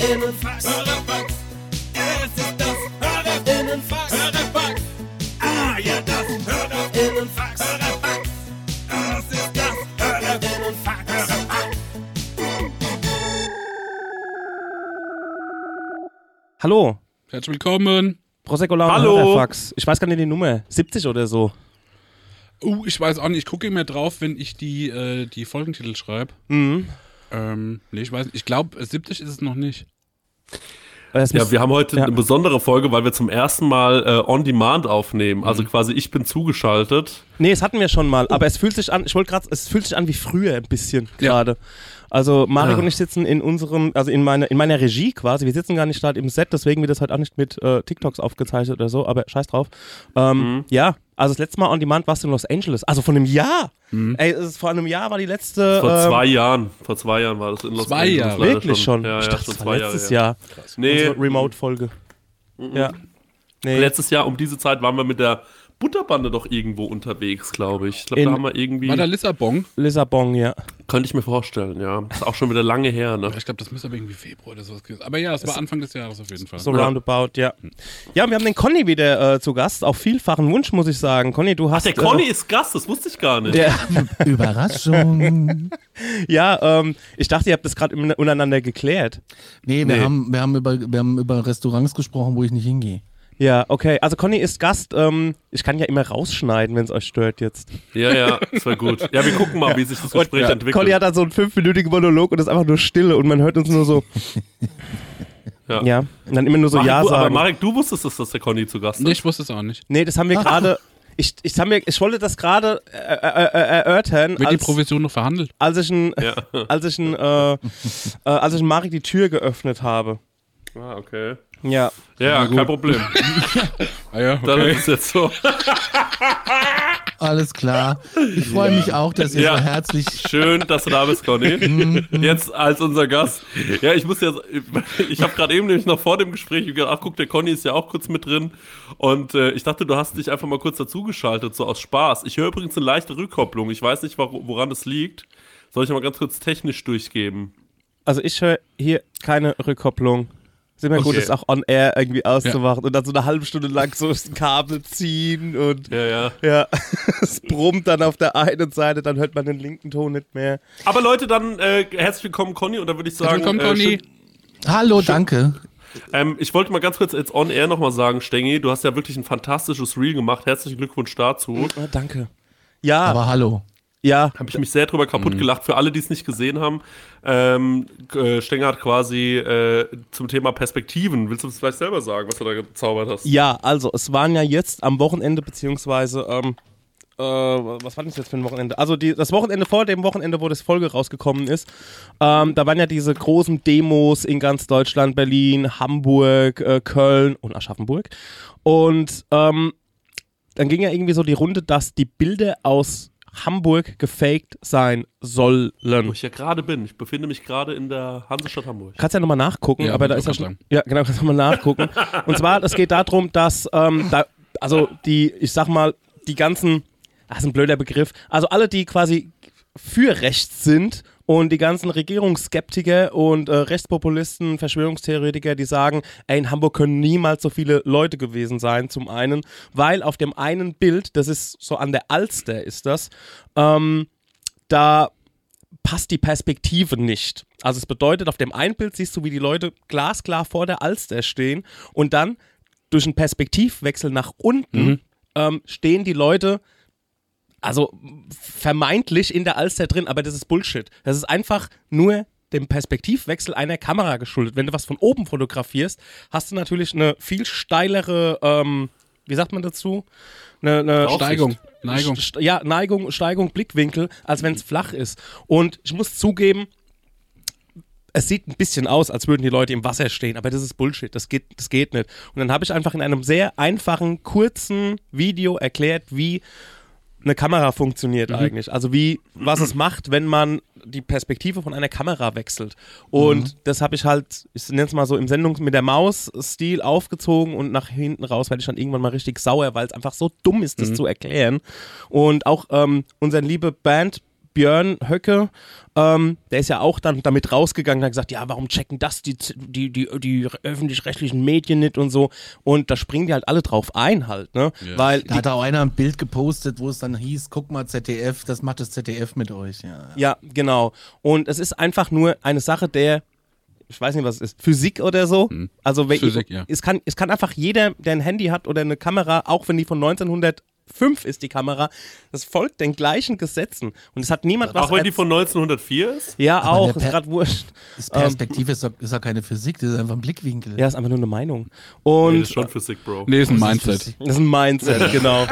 Hörerfax. Hörerfax. Es ist das Hörerinnenfax. Hörerfax. Ah, ja, das Hörerinnenfax. Hörerfax. Das ist das Hörerinnenfax. Hörerfax. Hallo, Herzlich willkommen. Prosecco Laune Hallo. Hörerfax. Ich weiß gar nicht die Nummer. 70 oder so. Uh, ich weiß auch nicht, ich gucke immer drauf, wenn ich die, äh, die Folgentitel schreibe. Mhm. Ähm, nee, ich weiß nicht. Ich glaube, 70 ist es noch nicht. Es Ja, wir haben heute Ja. eine besondere Folge, weil wir zum ersten Mal äh, on demand aufnehmen. Mhm. Also quasi ich bin zugeschaltet. nee, es hatten wir schon mal, aber es fühlt sich an, ich wollte gerade, es fühlt sich an wie früher ein bisschen Ja. gerade. Also Marek Ja. und ich sitzen in unserem, also in meiner, in meiner Regie quasi. Wir sitzen gar nicht da im Set, deswegen wird das heute auch nicht mit äh, TikToks aufgezeichnet oder so, aber scheiß drauf. Ähm, Mhm. Ja, also das letzte Mal on demand warst du in Los Angeles. Also von einem Jahr. Ey, es ist vor einem Jahr war die letzte. Vor ähm, zwei Jahren. Vor zwei Jahren war das in Los Zwei Angeles. Jahre. Wirklich schon. Ja, ich ja, dachte, schon das war Jahre. letztes ja. Jahr. Nee, Unsere Remote-Folge. Ja. Nee. letztes Jahr um diese Zeit waren wir mit der Butterbande doch irgendwo unterwegs, glaube ich. Ich glaube, da haben wir irgendwie. War da Lissabon? Lissabon, ja. Könnte ich mir vorstellen, ja. Ist auch schon wieder lange her, ne? Ich glaube, das müsste aber irgendwie Februar oder sowas gewesen Aber ja, es war Anfang des Jahres auf jeden Fall. So Ja. roundabout, ja. Ja, wir haben den Conny wieder äh, zu Gast. Auf vielfachen Wunsch, muss ich sagen. Conny, du hast. Der Conny ist Gast, das wusste ich gar nicht. Äh, ja, Überraschung. ja ähm, ich dachte, ihr habt das gerade im- untereinander geklärt. Nee, wir, Nee. Haben, wir, haben über, wir haben über Restaurants gesprochen, wo ich nicht hingehe. Ja, okay. Also Conny ist Gast. Ähm, ich kann ja immer rausschneiden, wenn es euch stört jetzt. Ja, ja, das war gut. Ja, wir gucken mal, wie sich das Gespräch ja, entwickelt. Conny hat da so einen fünfminütigen Monolog und ist einfach nur Stille und man hört uns nur so. Ja. ja. Und dann immer nur so Marek, Ja du, aber sagen. Marek, du wusstest es, dass der Conny zu Gast ist. Nee, ich wusste es auch nicht. nee, das haben wir gerade. Ich, ich, haben wir, ich wollte das gerade äh, äh, äh, erörtern, Wird die als, Provision noch verhandelt? als ich ein, Ja. als ich ein, äh, äh, als ich Marek die Tür geöffnet habe. Ah, okay. Ja. Ja, kein Problem. Ah ja, Dann ist es jetzt so. Alles klar. Ich freue mich auch, dass ihr Ja. so herzlich. Schön, dass du da bist, Conny. Jetzt als unser Gast. Ja, ich muss jetzt, ich habe gerade eben nämlich noch vor dem Gespräch gedacht, ach guck, der Conny ist ja auch kurz mit drin. Und äh, ich dachte, du hast dich einfach mal kurz dazugeschaltet, so aus Spaß. Ich höre übrigens eine leichte Rückkopplung. Ich weiß nicht, wor- woran es liegt. Soll ich mal ganz kurz technisch durchgeben? Also ich höre hier keine Rückkopplung. Ist immer gut, Okay. das auch on air irgendwie auszumachen und dann so eine halbe Stunde lang so das Kabel ziehen und Ja, ja. ja, es brummt dann auf der einen Seite, dann hört man den linken Ton nicht mehr. Aber Leute, dann äh, herzlich willkommen, Conny. Und da würde ich sagen, Willkommen, äh, Conny. schön- Hallo, danke. Ähm, ich wollte mal ganz kurz jetzt on air nochmal sagen, Stengi, du hast ja wirklich ein fantastisches Reel gemacht. Herzlichen Glückwunsch dazu. Oh, danke. Ja, Aber hallo. Ja, Habe ich mich sehr drüber kaputt gelacht. Für alle, die es nicht gesehen haben, ähm, äh, Stenger hat quasi äh, zum Thema Perspektiven. Willst du es vielleicht selber sagen, was du da gezaubert hast? ja, also es waren ja jetzt am Wochenende beziehungsweise ähm, äh, was war das jetzt für ein Wochenende? Also die, das Wochenende vor dem Wochenende, wo das Folge rausgekommen ist, ähm, da waren ja diese großen Demos in ganz Deutschland, Berlin, Hamburg, äh, Köln und Aschaffenburg. Und ähm, dann ging ja irgendwie so die Runde, dass die Bilder aus Hamburg gefaked sein sollen. Wo ich ja gerade bin. Ich befinde mich gerade in der Hansestadt Hamburg. Kannst ja nochmal nachgucken, Ja, aber da ist ja schon. Ja, genau, kannst du nochmal nachgucken. Und zwar, es geht darum, dass ähm, da, also die, ich sag mal, die ganzen, das ist ein blöder Begriff, also alle, die quasi für rechts sind und die ganzen Regierungsskeptiker und äh, Rechtspopulisten, Verschwörungstheoretiker, die sagen, ey, in Hamburg können niemals so viele Leute gewesen sein, zum einen, weil auf dem einen Bild, das ist so an der Alster ist das, ähm, da passt die Perspektive nicht. Also es bedeutet, auf dem einen Bild siehst du, wie die Leute glasklar vor der Alster stehen und dann durch einen Perspektivwechsel nach unten ähm, stehen die Leute also vermeintlich in der Alster drin, aber das ist Bullshit. Das ist einfach nur dem Perspektivwechsel einer Kamera geschuldet. Wenn du was von oben fotografierst, hast du natürlich eine viel steilere, ähm, wie sagt man dazu? Eine, eine. Steigung. Neigung. St- Ja, Neigung, Steigung, Blickwinkel, als wenn es flach ist. Und ich muss zugeben, es sieht ein bisschen aus, als würden die Leute im Wasser stehen, aber das ist Bullshit, das geht, das geht nicht. Und dann habe ich einfach in einem sehr einfachen, kurzen Video erklärt, wie eine Kamera funktioniert eigentlich. Also wie, was es macht, wenn man die Perspektive von einer Kamera wechselt. Und das habe ich halt, ich nenne es mal so im Sendung mit der Maus-Stil aufgezogen und nach hinten raus werde ich dann irgendwann mal richtig sauer, weil es einfach so dumm ist, das zu erklären. Und auch ähm, unseren liebe Band Björn Höcke, ähm, der ist ja auch dann damit rausgegangen und hat gesagt, ja, warum checken das die, die, die, die öffentlich-rechtlichen Medien nicht und so. Und da springen die halt alle drauf ein halt, ne? Weil Da hat auch einer ein Bild gepostet, wo es dann hieß, guck mal ZDF, das macht das ZDF mit euch. Ja. Ja, genau. Und es ist einfach nur eine Sache der, ich weiß nicht, was es ist, Physik oder so. Also wenn, Physik, ja. es, kann, es kann einfach jeder, der ein Handy hat oder eine Kamera, auch wenn die von 1905 ist, die Kamera, das folgt den gleichen Gesetzen. Und es hat niemand was... Auch wenn die von 1904 ist? ja, Aber auch, ist gerade wurscht. Das Perspektive ist, doch, ist doch keine Physik, das ist einfach ein Blickwinkel. Ja, ist einfach nur eine Meinung. Nee, Und das ist schon Physik, Bro. Nee, ist ein ist Mindset. Das ist ein Mindset, genau.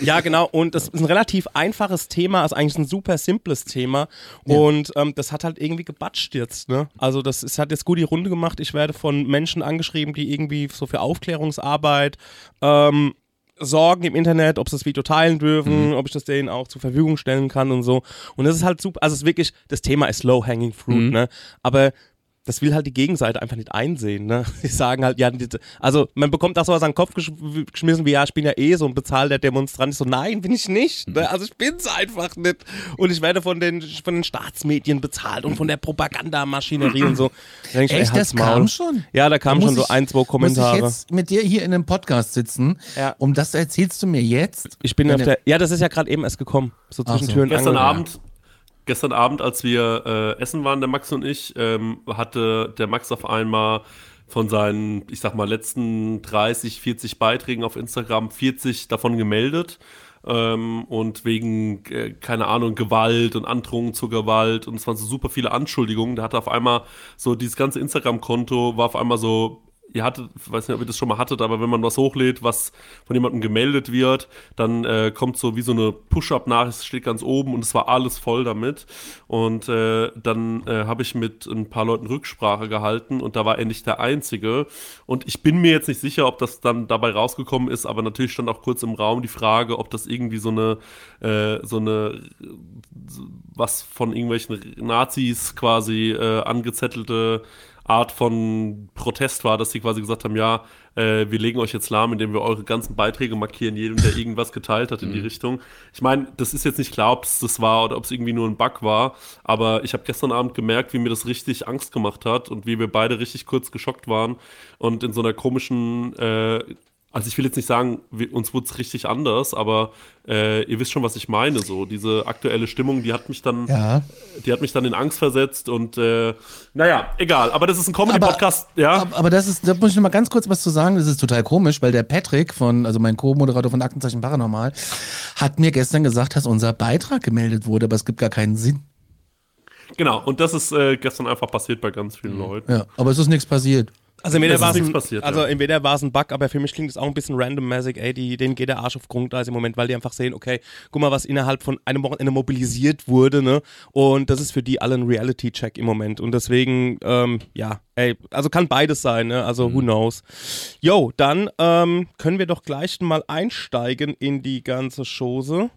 ja, genau. Und das ist ein relativ einfaches Thema, also eigentlich ein super simples Thema. Und ähm, das hat halt irgendwie gebatscht jetzt. Ne? Also das ist, hat jetzt gut die Runde gemacht. Ich werde von Menschen angeschrieben, die irgendwie so für Aufklärungsarbeit ähm, sorgen im Internet, ob sie das Video teilen dürfen, ob ich das denen auch zur Verfügung stellen kann und so. Und das ist halt super, also es ist wirklich, das Thema ist low-hanging fruit, ne? Aber das will halt die Gegenseite einfach nicht einsehen, ne? Die sagen halt, ja, also man bekommt auch sowas an den Kopf gesch geschmissen wie, ja, ich bin ja eh so ein bezahlter Demonstrant. Ich so, nein, bin ich nicht. Ne? Also ich bin's einfach nicht. Und ich werde von den, von den Staatsmedien bezahlt und von der Propagandamaschinerie und so. Da ich, ey, Echt, halt's das kam Maul. schon? Ja, da kamen schon muss so ich- ein, zwei Muss Kommentare. ich jetzt mit dir hier in einem Podcast sitzen, Ja. um das erzählst du mir jetzt? Ich bin auf der. Ja, das ist ja gerade eben erst gekommen. So zwischen so. Tür und Gestern Angel. Abend, gestern Abend, als wir äh, essen waren, der Max und ich, ähm, hatte der Max auf einmal von seinen, ich sag mal, letzten 30, 40 Beiträgen auf Instagram 40 davon gemeldet. Ähm, und wegen, äh, keine Ahnung, Gewalt und Androhung zur Gewalt und es waren so super viele Anschuldigungen. Der hatte auf einmal so dieses ganze Instagram-Konto war auf einmal so ihr hattet, ich weiß nicht, ob ihr das schon mal hattet, aber wenn man was hochlädt, was von jemandem gemeldet wird, dann äh, kommt so wie so eine Push-Up-Nachricht, steht ganz oben und es war alles voll damit. Und äh, dann äh, habe ich mit ein paar Leuten Rücksprache gehalten und da war er nicht der Einzige. Und ich bin mir jetzt nicht sicher, ob das dann dabei rausgekommen ist, aber natürlich stand auch kurz im Raum die Frage, ob das irgendwie so eine, äh, so eine was von irgendwelchen Nazis quasi äh, angezettelte Art von Protest war, dass sie quasi gesagt haben, ja, äh, wir legen euch jetzt lahm, indem wir eure ganzen Beiträge markieren, jedem, der irgendwas geteilt hat in die Richtung. Ich meine, das ist jetzt nicht klar, ob es das war oder ob es irgendwie nur ein Bug war, aber ich habe gestern Abend gemerkt, wie mir das richtig Angst gemacht hat und wie wir beide richtig kurz geschockt waren und in so einer komischen äh, also ich will jetzt nicht sagen, wir, uns wurde es richtig anders, aber äh, ihr wisst schon, was ich meine. So diese aktuelle Stimmung, die hat mich dann, Ja. die hat mich dann in Angst versetzt und äh, naja, egal. Aber das ist ein Comedy-Podcast, ja. Aber, aber das ist, da muss ich noch mal ganz kurz was zu sagen. Das ist total komisch, weil der Patrick von, also mein Co-Moderator von Aktenzeichen Paranormal, hat mir gestern gesagt, dass unser Beitrag gemeldet wurde, aber es gibt gar keinen Sinn. Genau. Und das ist äh, gestern einfach passiert bei ganz Mhm. vielen Leuten. Ja, aber es ist nichts passiert. Also entweder war es ein, passiert, also ja. entweder war es ein Bug, aber für mich klingt es auch ein bisschen randommäßig, ey, die, denen geht der Arsch auf Grundeis im Moment, weil die einfach sehen, okay, guck mal, was innerhalb von einem Wochenende mobilisiert wurde, ne? Und das ist für die alle ein Reality-Check im Moment. Und deswegen, ähm, ja, ey, also kann beides sein, ne? Also who knows. Yo, dann ähm, können wir doch gleich mal einsteigen in die ganze Chose.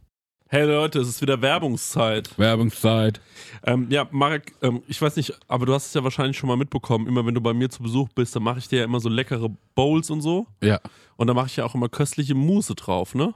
Hey Leute, es ist wieder Werbungszeit. Werbungszeit. Ähm, ja, Marek, ähm, ich weiß nicht, aber du hast es ja wahrscheinlich schon mal mitbekommen. Immer wenn du bei mir zu Besuch bist, dann mache ich dir ja immer so leckere Bowls und so. Ja. Und da mache ich ja auch immer köstliche Mousse drauf, ne?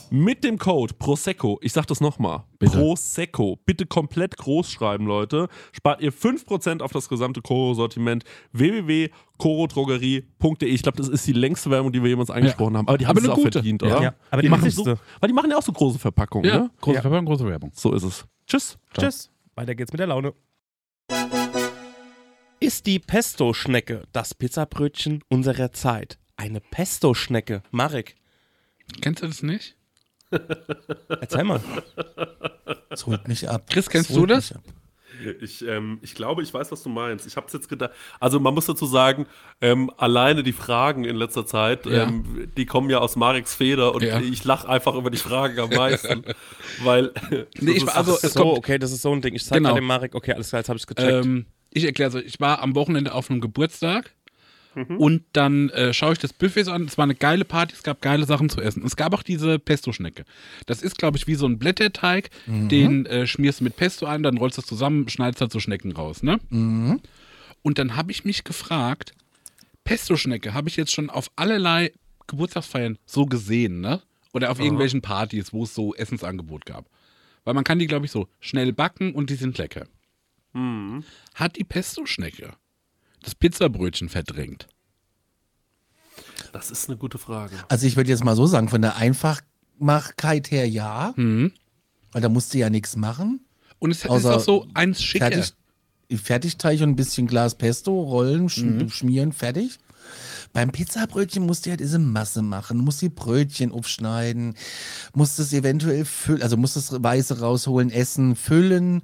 mit dem Code Prosecco, ich sag das nochmal. Prosecco, bitte komplett groß schreiben, Leute, spart ihr 5% auf das gesamte Koro-Sortiment www.korodrogerie.de. Ich glaube, das ist die längste Werbung, die wir jemals angesprochen haben. Aber die haben Aber es auch gute. verdient, Ja. oder? Ja, aber die machen wichtigste. so, Weil die machen ja auch so große Verpackungen, Ja, ne? große Ja. Verpackung, große Werbung. So ist es. Tschüss. Tschüss. Weiter geht's mit der Laune. Ist die Pesto-Schnecke das Pizzabrötchen unserer Zeit? Eine Pesto-Schnecke. Marek, Kennst du das nicht? Erzähl mal. Das holt mich ab. Chris, kennst Das du das? Ich, ähm, ich glaube, ich weiß, was du meinst. Ich habe es jetzt gedacht. Also man muss dazu sagen, ähm, alleine die Fragen in letzter Zeit, Ja. ähm, die kommen ja aus Mareks Feder und Ja. ich lache einfach über die Fragen am meisten, weil Nee, ich war- also- Es so, kommt- okay, das ist so ein Ding. Ich zeig Genau. mal dem Marek. Okay, alles klar, jetzt habe ich gecheckt. Ähm, ich erkläre so, ich war am Wochenende auf einem Geburtstag Mhm. und dann äh, schaue ich das Buffet so an. Es war eine geile Party, es gab geile Sachen zu essen. Es gab auch diese Pesto-Schnecke. Das ist, glaube ich, wie so ein Blätterteig. Mhm. Den äh, schmierst du mit Pesto ein, dann rollst du das zusammen, schneidest halt so Schnecken raus, ne? Mhm. Und dann habe ich mich gefragt, Pesto-Schnecke habe ich jetzt schon auf allerlei Geburtstagsfeiern so gesehen, ne? Oder auf irgendwelchen Partys, wo es so Essensangebot gab. Weil man kann die, glaube ich, so schnell backen und die sind lecker. Hat die Pesto-Schnecke das Pizzabrötchen verdrängt? das ist eine gute Frage. Also ich würde jetzt mal so sagen, von der Einfachmachkeit her ja, Mhm. weil da musst du ja nichts machen. Und es ist auch so eins schicker. Fertig, Fertigteig und ein bisschen Glas Pesto, rollen, sch schmieren, fertig. Beim Pizzabrötchen musst du halt diese Masse machen, du musst die Brötchen aufschneiden, musst es eventuell füllen, also musst das Weiße rausholen, essen, füllen,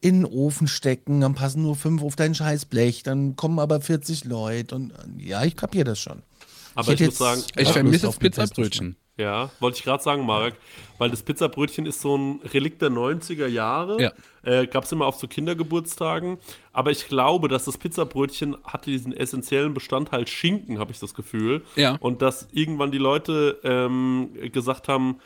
in den Ofen stecken, dann passen nur fünf auf dein scheiß Blech, dann kommen aber 40 Leute und ja, ich kapiere das schon. Aber ich, hätte muss sagen, Ich vermisse das Pizzabrötchen. Ja, wollte ich gerade sagen, Marek, weil das Pizzabrötchen ist so ein Relikt der 90er Jahre. Ja. Äh, Gab es immer auf so Kindergeburtstagen. Aber ich glaube, dass das Pizzabrötchen hatte diesen essentiellen Bestandteil Schinken, habe ich das Gefühl. Ja. Und dass irgendwann die Leute ähm, gesagt haben,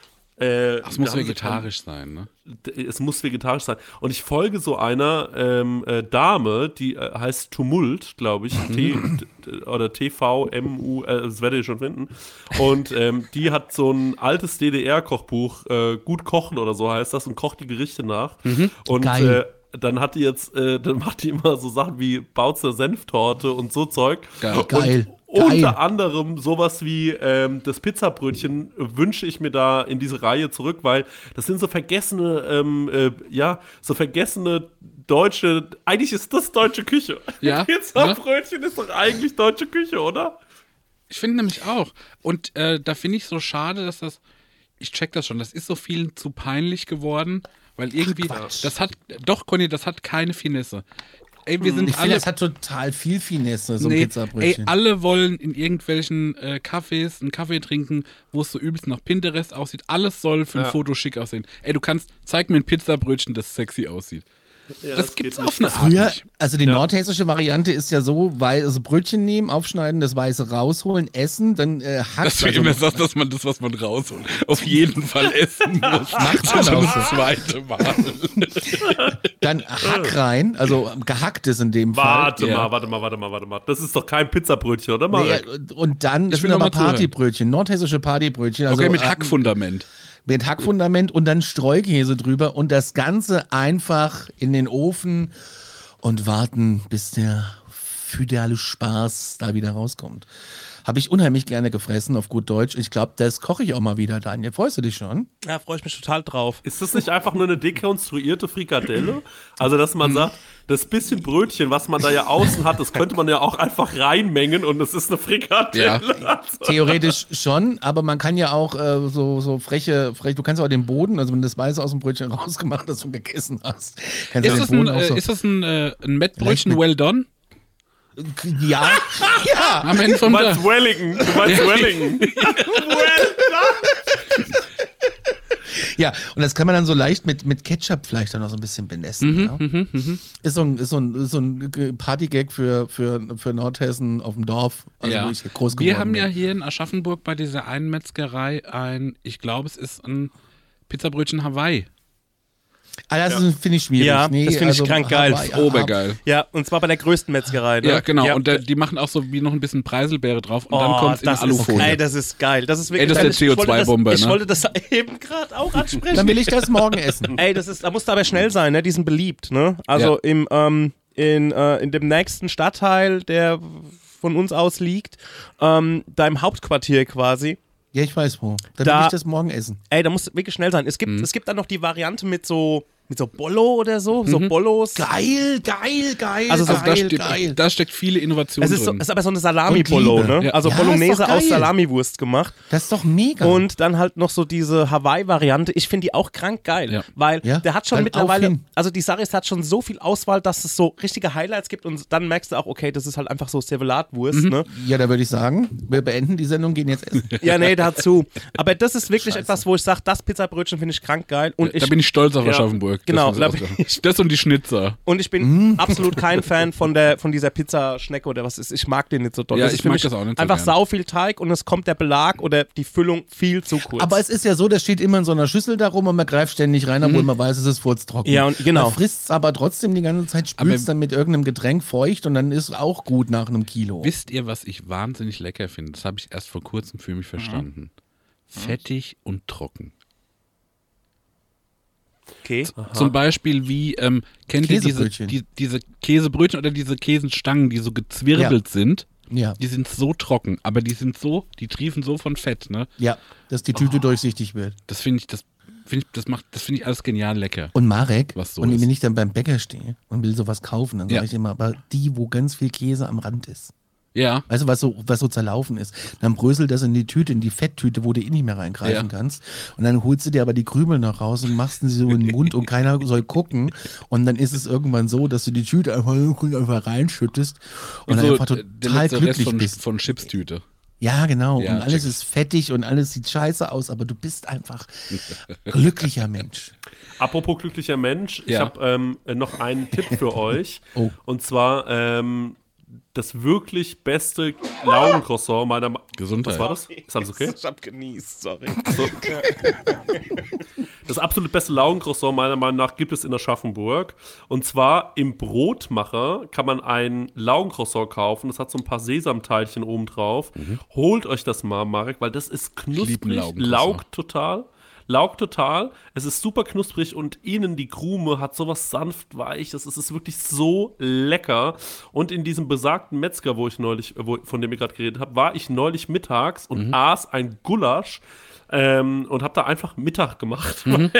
äh, Ach, es muss vegetarisch sein, ne? es muss vegetarisch sein. Und ich folge so einer ähm, äh, Dame, die äh, heißt Tumult, glaube ich, T t- oder TVMU, äh, das werdet ihr schon finden. Und ähm, die hat so ein altes DDR-Kochbuch, äh, Gut Kochen oder so heißt das, und kocht die Gerichte nach. Und Geil. äh, dann hat die jetzt, äh, dann macht die immer so Sachen wie Bautzer Senftorte und so Zeug. Geil. Und Geil. Unter anderem sowas wie ähm, das Pizzabrötchen wünsche ich mir da in diese Reihe zurück, weil das sind so vergessene, ähm, äh, ja, so vergessene deutsche, eigentlich ist das deutsche Küche. Ja, Pizzabrötchen ist doch eigentlich deutsche Küche, oder? Ich finde nämlich auch. Und äh, da finde ich so schade, dass das ich check das schon. Das ist so vielen zu peinlich geworden, weil irgendwie, das hat, doch, Conny, das hat keine Finesse. Ey, wir sind Ich alle. das hat total viel Finesse, so ein Nee, ey, Pizzabrötchen. alle wollen in irgendwelchen äh, Cafés einen Kaffee trinken, wo es so übelst nach Pinterest aussieht. Alles soll für ein Ja. Foto schick aussehen. Ey, du kannst, zeig mir ein Pizzabrötchen, das sexy aussieht. Ja, das, gibt's geht auf eine Art Früher, nicht. also die nordhessische Variante ist ja so, weil also Brötchen nehmen, aufschneiden, das Weiße rausholen, essen, dann äh, hackt Dass du also, immer sagst, dass man das, was man rausholt, auf jeden Fall essen muss. Macht man auch das zweite Mal. dann Hack rein, also gehacktes in dem Warte Ja. mal, warte mal, warte mal, warte mal. Das ist doch kein Pizzabrötchen, oder Fall. Marek? Nee, und- dann, das sind aber. Partybrötchen, nordhessische Partybrötchen. Also, Okay, mit äh, Hackfundament. Mit Hackfundament und dann Streukäse drüber und das Ganze einfach in den Ofen und warten, bis der fidele Spaß da wieder rauskommt. Habe ich unheimlich gerne gefressen, auf gut Deutsch. Ich glaube, das koche ich auch mal wieder, Daniel. Freust du dich schon? Ja, freue ich mich total drauf. Ist das nicht einfach nur eine dekonstruierte Frikadelle? Also, dass man sagt, das bisschen Brötchen, was man da ja außen hat, das könnte man ja auch einfach reinmengen und es ist eine Frikadelle. Theoretisch schon, aber man kann ja auch äh, so, so freche, frech, du kannst auch den Boden, also wenn du das Weiße aus dem Brötchen rausgemacht hast und gegessen hast, Ist den das ein, äh, so. ist das ein, äh, ein Mettbrötchen well done? Ja, ja. Am Ende Du vom meinst Tag. Wellington, du meinst Wellington. Ja, und das kann man dann so leicht mit, mit Ketchup vielleicht dann noch so ein bisschen benessen. ja. Ist so ein, ist so ein, ist so ein Partygag für, für, für Nordhessen auf dem Dorf, also ja. wo ich groß geworden Wir haben bin. ja hier in Aschaffenburg bei dieser einen Metzgerei ein, ich glaube, es ist ein Pizzabrötchen Hawaii. Ah, das ist- finde ich schwierig. Ja, nee, das finde ich also krank geil. Obergeil. Ja, und zwar bei der größten Metzgerei. Ne? Ja, genau. Ja. Und der, die machen auch so wie noch ein bisschen Preiselbeere drauf und Oh, dann kommt es in das Alufolie. Ist, ey, das ist geil. Das ist wirklich Ey, das ist geil. der Ich wollte das- CO2-Bombe, Ich ne? wollte das eben gerade auch ansprechen. Dann will ich das morgen essen. Ey, das ist, da musst du aber schnell sein, ne? Die sind beliebt, ne? Also Ja. im, ähm, in, äh, in dem nächsten Stadtteil, der von uns aus liegt, ähm, da im Hauptquartier quasi. Ja, ich weiß wo. Dann Da- will ich das morgen essen. Ey, da muss wirklich schnell sein. Es gibt, Mhm. es gibt dann noch die Variante mit so, mit so Bollo oder so, so Bollos. Geil, geil, geil, Also so- also da, geil, steht, geil. da steckt viele Innovation Es ist, so, drin. ist aber so eine Salami-Bollo, ne? Ja. Also Ja, Bolognese aus geil. Salamiwurst gemacht. Das ist doch mega. Und dann halt noch so diese Hawaii-Variante. Ich finde die auch krank geil, Ja. weil Ja, der hat schon dann mittlerweile, also die Sache ist, hat schon so viel Auswahl, dass es so richtige Highlights gibt und dann merkst du auch, okay, das ist halt einfach so Servelatwurst, Mhm. ne? ja, da würde ich sagen, wir beenden die Sendung, gehen jetzt essen. Ja, nee, dazu. Aber das ist wirklich etwas, wo ich sage, das Pizzabrötchen finde ich krank geil und ich da bin ich stolz auf Ja. Aschaffenburg. Genau, Das, das und die Schnitzer. und ich bin Mhm. absolut kein Fan von der von dieser Pizzaschnecke oder was ist. Ich mag den nicht so doll. Ja, das ist ich mag das auch nicht so Einfach gern. sau viel Teig und es kommt der Belag oder die Füllung viel zu kurz. Aber es ist ja so, das steht immer in so einer Schüssel darum und man greift ständig rein, obwohl man weiß, es ist furztrocken. Mhm. Ja, und genau. Man frisst es aber trotzdem die ganze Zeit, spült es dann mit irgendeinem Getränk feucht und dann ist es auch gut nach einem Kilo. Wisst ihr, was ich wahnsinnig lecker finde? Das habe ich erst vor kurzem für mich verstanden. Fettig und trocken. Okay. Zum Beispiel wie, ähm, kennt ihr diese, Käsebrötchen. die, diese Käsebrötchen oder diese Käsenstangen, die so gezwirbelt sind? Ja, Die sind so trocken, aber die sind so, die triefen so von Fett, ne? ja, dass die Tüte durchsichtig wird. Das finde ich, das finde ich, das macht, das finde ich alles genial lecker. Und Marek, Was so und ist. wenn ich dann beim Bäcker stehe und will sowas kaufen, dann sage Ja. ich immer, aber die, wo ganz viel Käse am Rand ist. Ja. Weißt du, was so, was so zerlaufen ist? Dann bröselt das in die Tüte, in die Fetttüte, wo du eh nicht mehr reingreifen Ja. kannst. Und dann holst du dir aber die Krümel noch raus und machst sie so in den Mund und keiner soll gucken. Und dann ist es irgendwann so, dass du die Tüte einfach, einfach reinschüttest und, dann so, einfach äh, der total letzte Rest glücklich von, bist. von Chipstüte. Ja, genau. Ja, und alles check. ist fettig und alles sieht scheiße aus, aber du bist einfach glücklicher Mensch. Apropos glücklicher Mensch, ich Ja. habe ähm, noch einen Tipp für euch. Oh. Und zwar ähm, das wirklich beste Laugencroissant meiner Meinung Gesundheit. Was war das? Ist alles okay? Ich hab genießt, sorry. So. Das absolut beste Laugencroissant meiner Meinung nach gibt es in Aschaffenburg. Und zwar im Brotmacher kann man ein Laugencroissant kaufen. Das hat so ein paar Sesamteilchen oben drauf. Holt euch das mal, Marek, weil das ist knusprig, laugt total. Laugt total. Es ist super knusprig und innen die Krume hat sowas sanft weiches. Es ist wirklich so lecker. Und in diesem besagten Metzger, wo ich neulich, wo, von dem ich gerade geredet habe, war ich neulich mittags und aß ein Gulasch ähm, und habe da einfach Mittag gemacht, weil,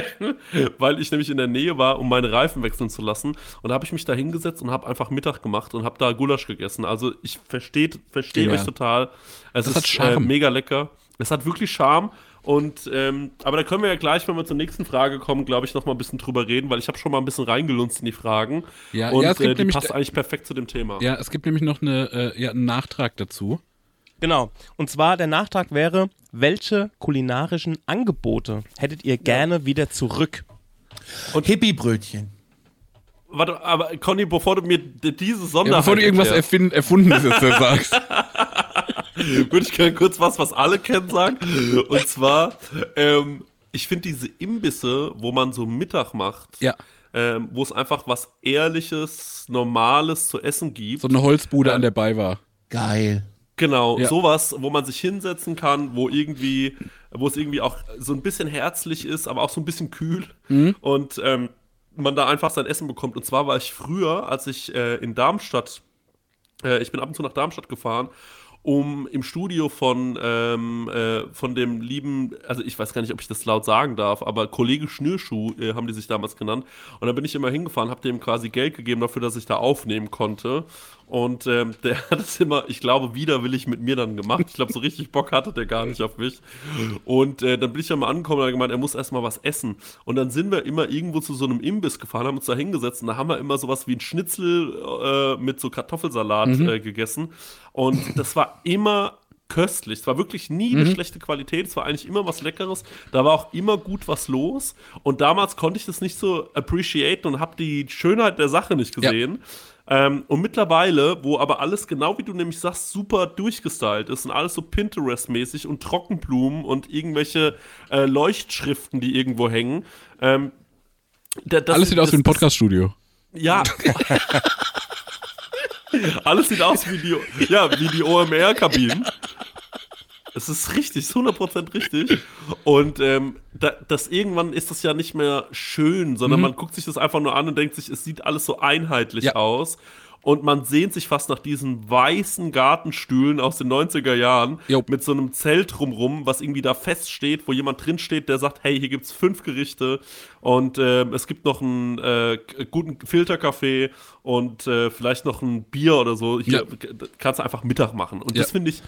weil ich nämlich in der Nähe war, um meine Reifen wechseln zu lassen. Und da habe ich mich da hingesetzt und habe einfach Mittag gemacht und habe da Gulasch gegessen. Also ich verstehe versteh euch total. Es Das ist. Äh, mega lecker. Es hat wirklich Charme Und ähm, aber da können wir ja gleich, wenn wir zur nächsten Frage kommen, glaube ich, noch mal ein bisschen drüber reden, weil ich habe schon mal ein bisschen reingelunzt in die Fragen. Ja, und ja, es gibt äh, die nämlich passt eigentlich perfekt zu dem Thema. Ja, es gibt nämlich noch eine, äh, ja, einen Nachtrag dazu. Genau. Und zwar der Nachtrag wäre, welche kulinarischen Angebote hättet ihr gerne wieder zurück? Hippie-Brötchen. Warte, aber Conny, bevor du mir diese Ja, Sonderheit bevor du irgendwas erfind, erfundenes jetzt da sagst. würde ich gerne kurz was, was alle kennen, sagen. Und zwar, ähm, ich finde diese Imbisse, wo man so Mittag macht, Ja, ähm, wo es einfach was Ehrliches, Normales zu essen gibt. so eine Holzbude an der Bei war. Geil. Genau, Ja. sowas, wo man sich hinsetzen kann, wo irgendwie, wo es irgendwie auch so ein bisschen herzlich ist, aber auch so ein bisschen kühl und ähm, man da einfach sein Essen bekommt. Und zwar war ich früher, als ich äh, in Darmstadt, äh, ich bin ab und zu nach Darmstadt gefahren, um im Studio von, ähm, äh, von dem lieben, also ich weiß gar nicht, ob ich das laut sagen darf, aber Kollege Schnürschuh äh, haben die sich damals genannt. Und da bin ich immer hingefahren, habe dem quasi Geld gegeben dafür, dass ich da aufnehmen konnte. Und ähm, der hat es immer, ich glaube, widerwillig mit mir dann gemacht. Ich glaube, so richtig Bock hatte der gar nicht auf mich. Und äh, dann bin ich ja mal angekommen und hat gemeint, er muss erstmal was essen. Und dann sind wir immer irgendwo zu so einem Imbiss gefahren, haben uns da hingesetzt und da haben wir immer sowas wie ein Schnitzel äh, mit so Kartoffelsalat äh, gegessen. Und das war immer köstlich. Es war wirklich nie eine schlechte Qualität. Es war eigentlich immer was Leckeres. Da war auch immer gut was los. Und damals konnte ich das nicht so appreciaten und habe die Schönheit der Sache nicht Ja. Ähm, und mittlerweile, wo aber alles genau wie du nämlich sagst, super durchgestylt ist und alles so Pinterest-mäßig und Trockenblumen und irgendwelche äh, Leuchtschriften, die irgendwo hängen. Ähm, da- das- Alles sieht aus das- wie ein Podcast-Studio. ja. Alles sieht aus wie die, ja, wie die OMR-Kabinen. Es ist richtig, ist 100% richtig. Und ähm, da, das irgendwann ist das ja nicht mehr schön, sondern man guckt sich das einfach nur an und denkt sich, es sieht alles so einheitlich Ja. aus. Und man sehnt sich fast nach diesen weißen Gartenstühlen aus den 90er Jahren Jo. mit so einem Zelt drumrum, was irgendwie da feststeht, wo jemand drinsteht, der sagt, hey, hier gibt's fünf Gerichte und ähm, es gibt noch einen äh, guten Filterkaffee und äh, vielleicht noch ein Bier oder so. Hier Ja. kannst du einfach Mittag machen. Und Ja. das finde ich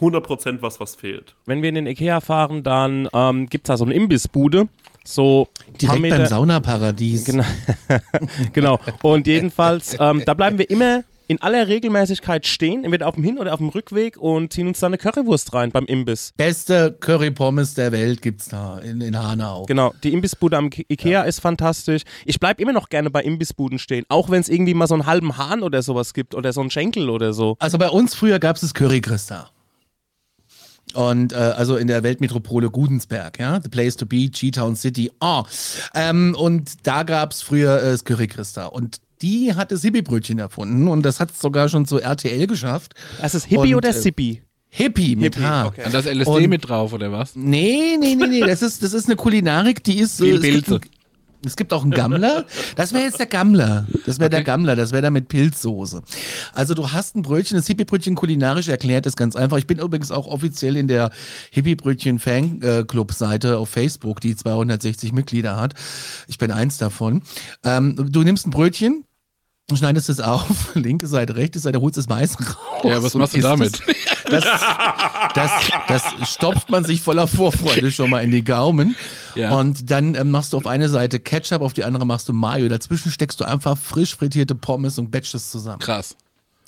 100% was, was fehlt. Wenn wir in den Ikea fahren, dann ähm, gibt es da so eine Imbissbude. So Direkt Meter- beim Saunaparadies. Genau. genau. Und jedenfalls, ähm, da bleiben wir immer in aller Regelmäßigkeit stehen, entweder auf dem Hin- oder auf dem Rückweg und ziehen uns da eine Currywurst rein beim Imbiss. Beste Curry-Pommes der Welt gibt's da in, in Hanau. Genau, die Imbissbude am Ke- Ikea ist fantastisch. Ich bleib immer noch gerne bei Imbissbuden stehen, auch wenn es irgendwie mal so einen halben Hahn oder sowas gibt oder so einen Schenkel oder so. Also bei uns früher gab es das Curry Christa. Und äh, also in der Weltmetropole Gudensberg, ja, the place to be, G-Town City. Oh. Ähm, und da gab es früher äh, das Curry Christa. Und die hat das Hippie-Brötchen erfunden und das hat es sogar schon zu RTL geschafft. Das ist Hippie Und, oder äh, Sippy? Hippie mit Hippie, H. okay. Und das LSD Und- mit drauf, oder was? Nee, nee, nee, nee. Das ist, das ist eine Kulinarik, die ist. Viel Pilze. ein, es gibt auch einen Gammler. Das wäre jetzt der Gammler. Das wäre der Gammler. Das wäre da mit Pilzsoße. Also du hast ein Brötchen, das Hippie-Brötchen kulinarisch erklärt ist ganz einfach. Ich bin übrigens auch offiziell in der Hippie-Brötchen-Fanclub-Seite auf Facebook, die 260 Mitglieder hat. Ich bin eins davon. Ähm, du nimmst ein Brötchen, schneidest es auf, linke Seite, rechte Seite, holst das Mais raus. Ja, was machst du damit? es. Das, das, das stopft man sich voller Vorfreude schon mal in die Gaumen. Ja. Und dann ähm, machst du auf eine Seite Ketchup, auf die andere machst du Mayo. Dazwischen steckst du einfach frisch frittierte Pommes und batchst es zusammen. Krass.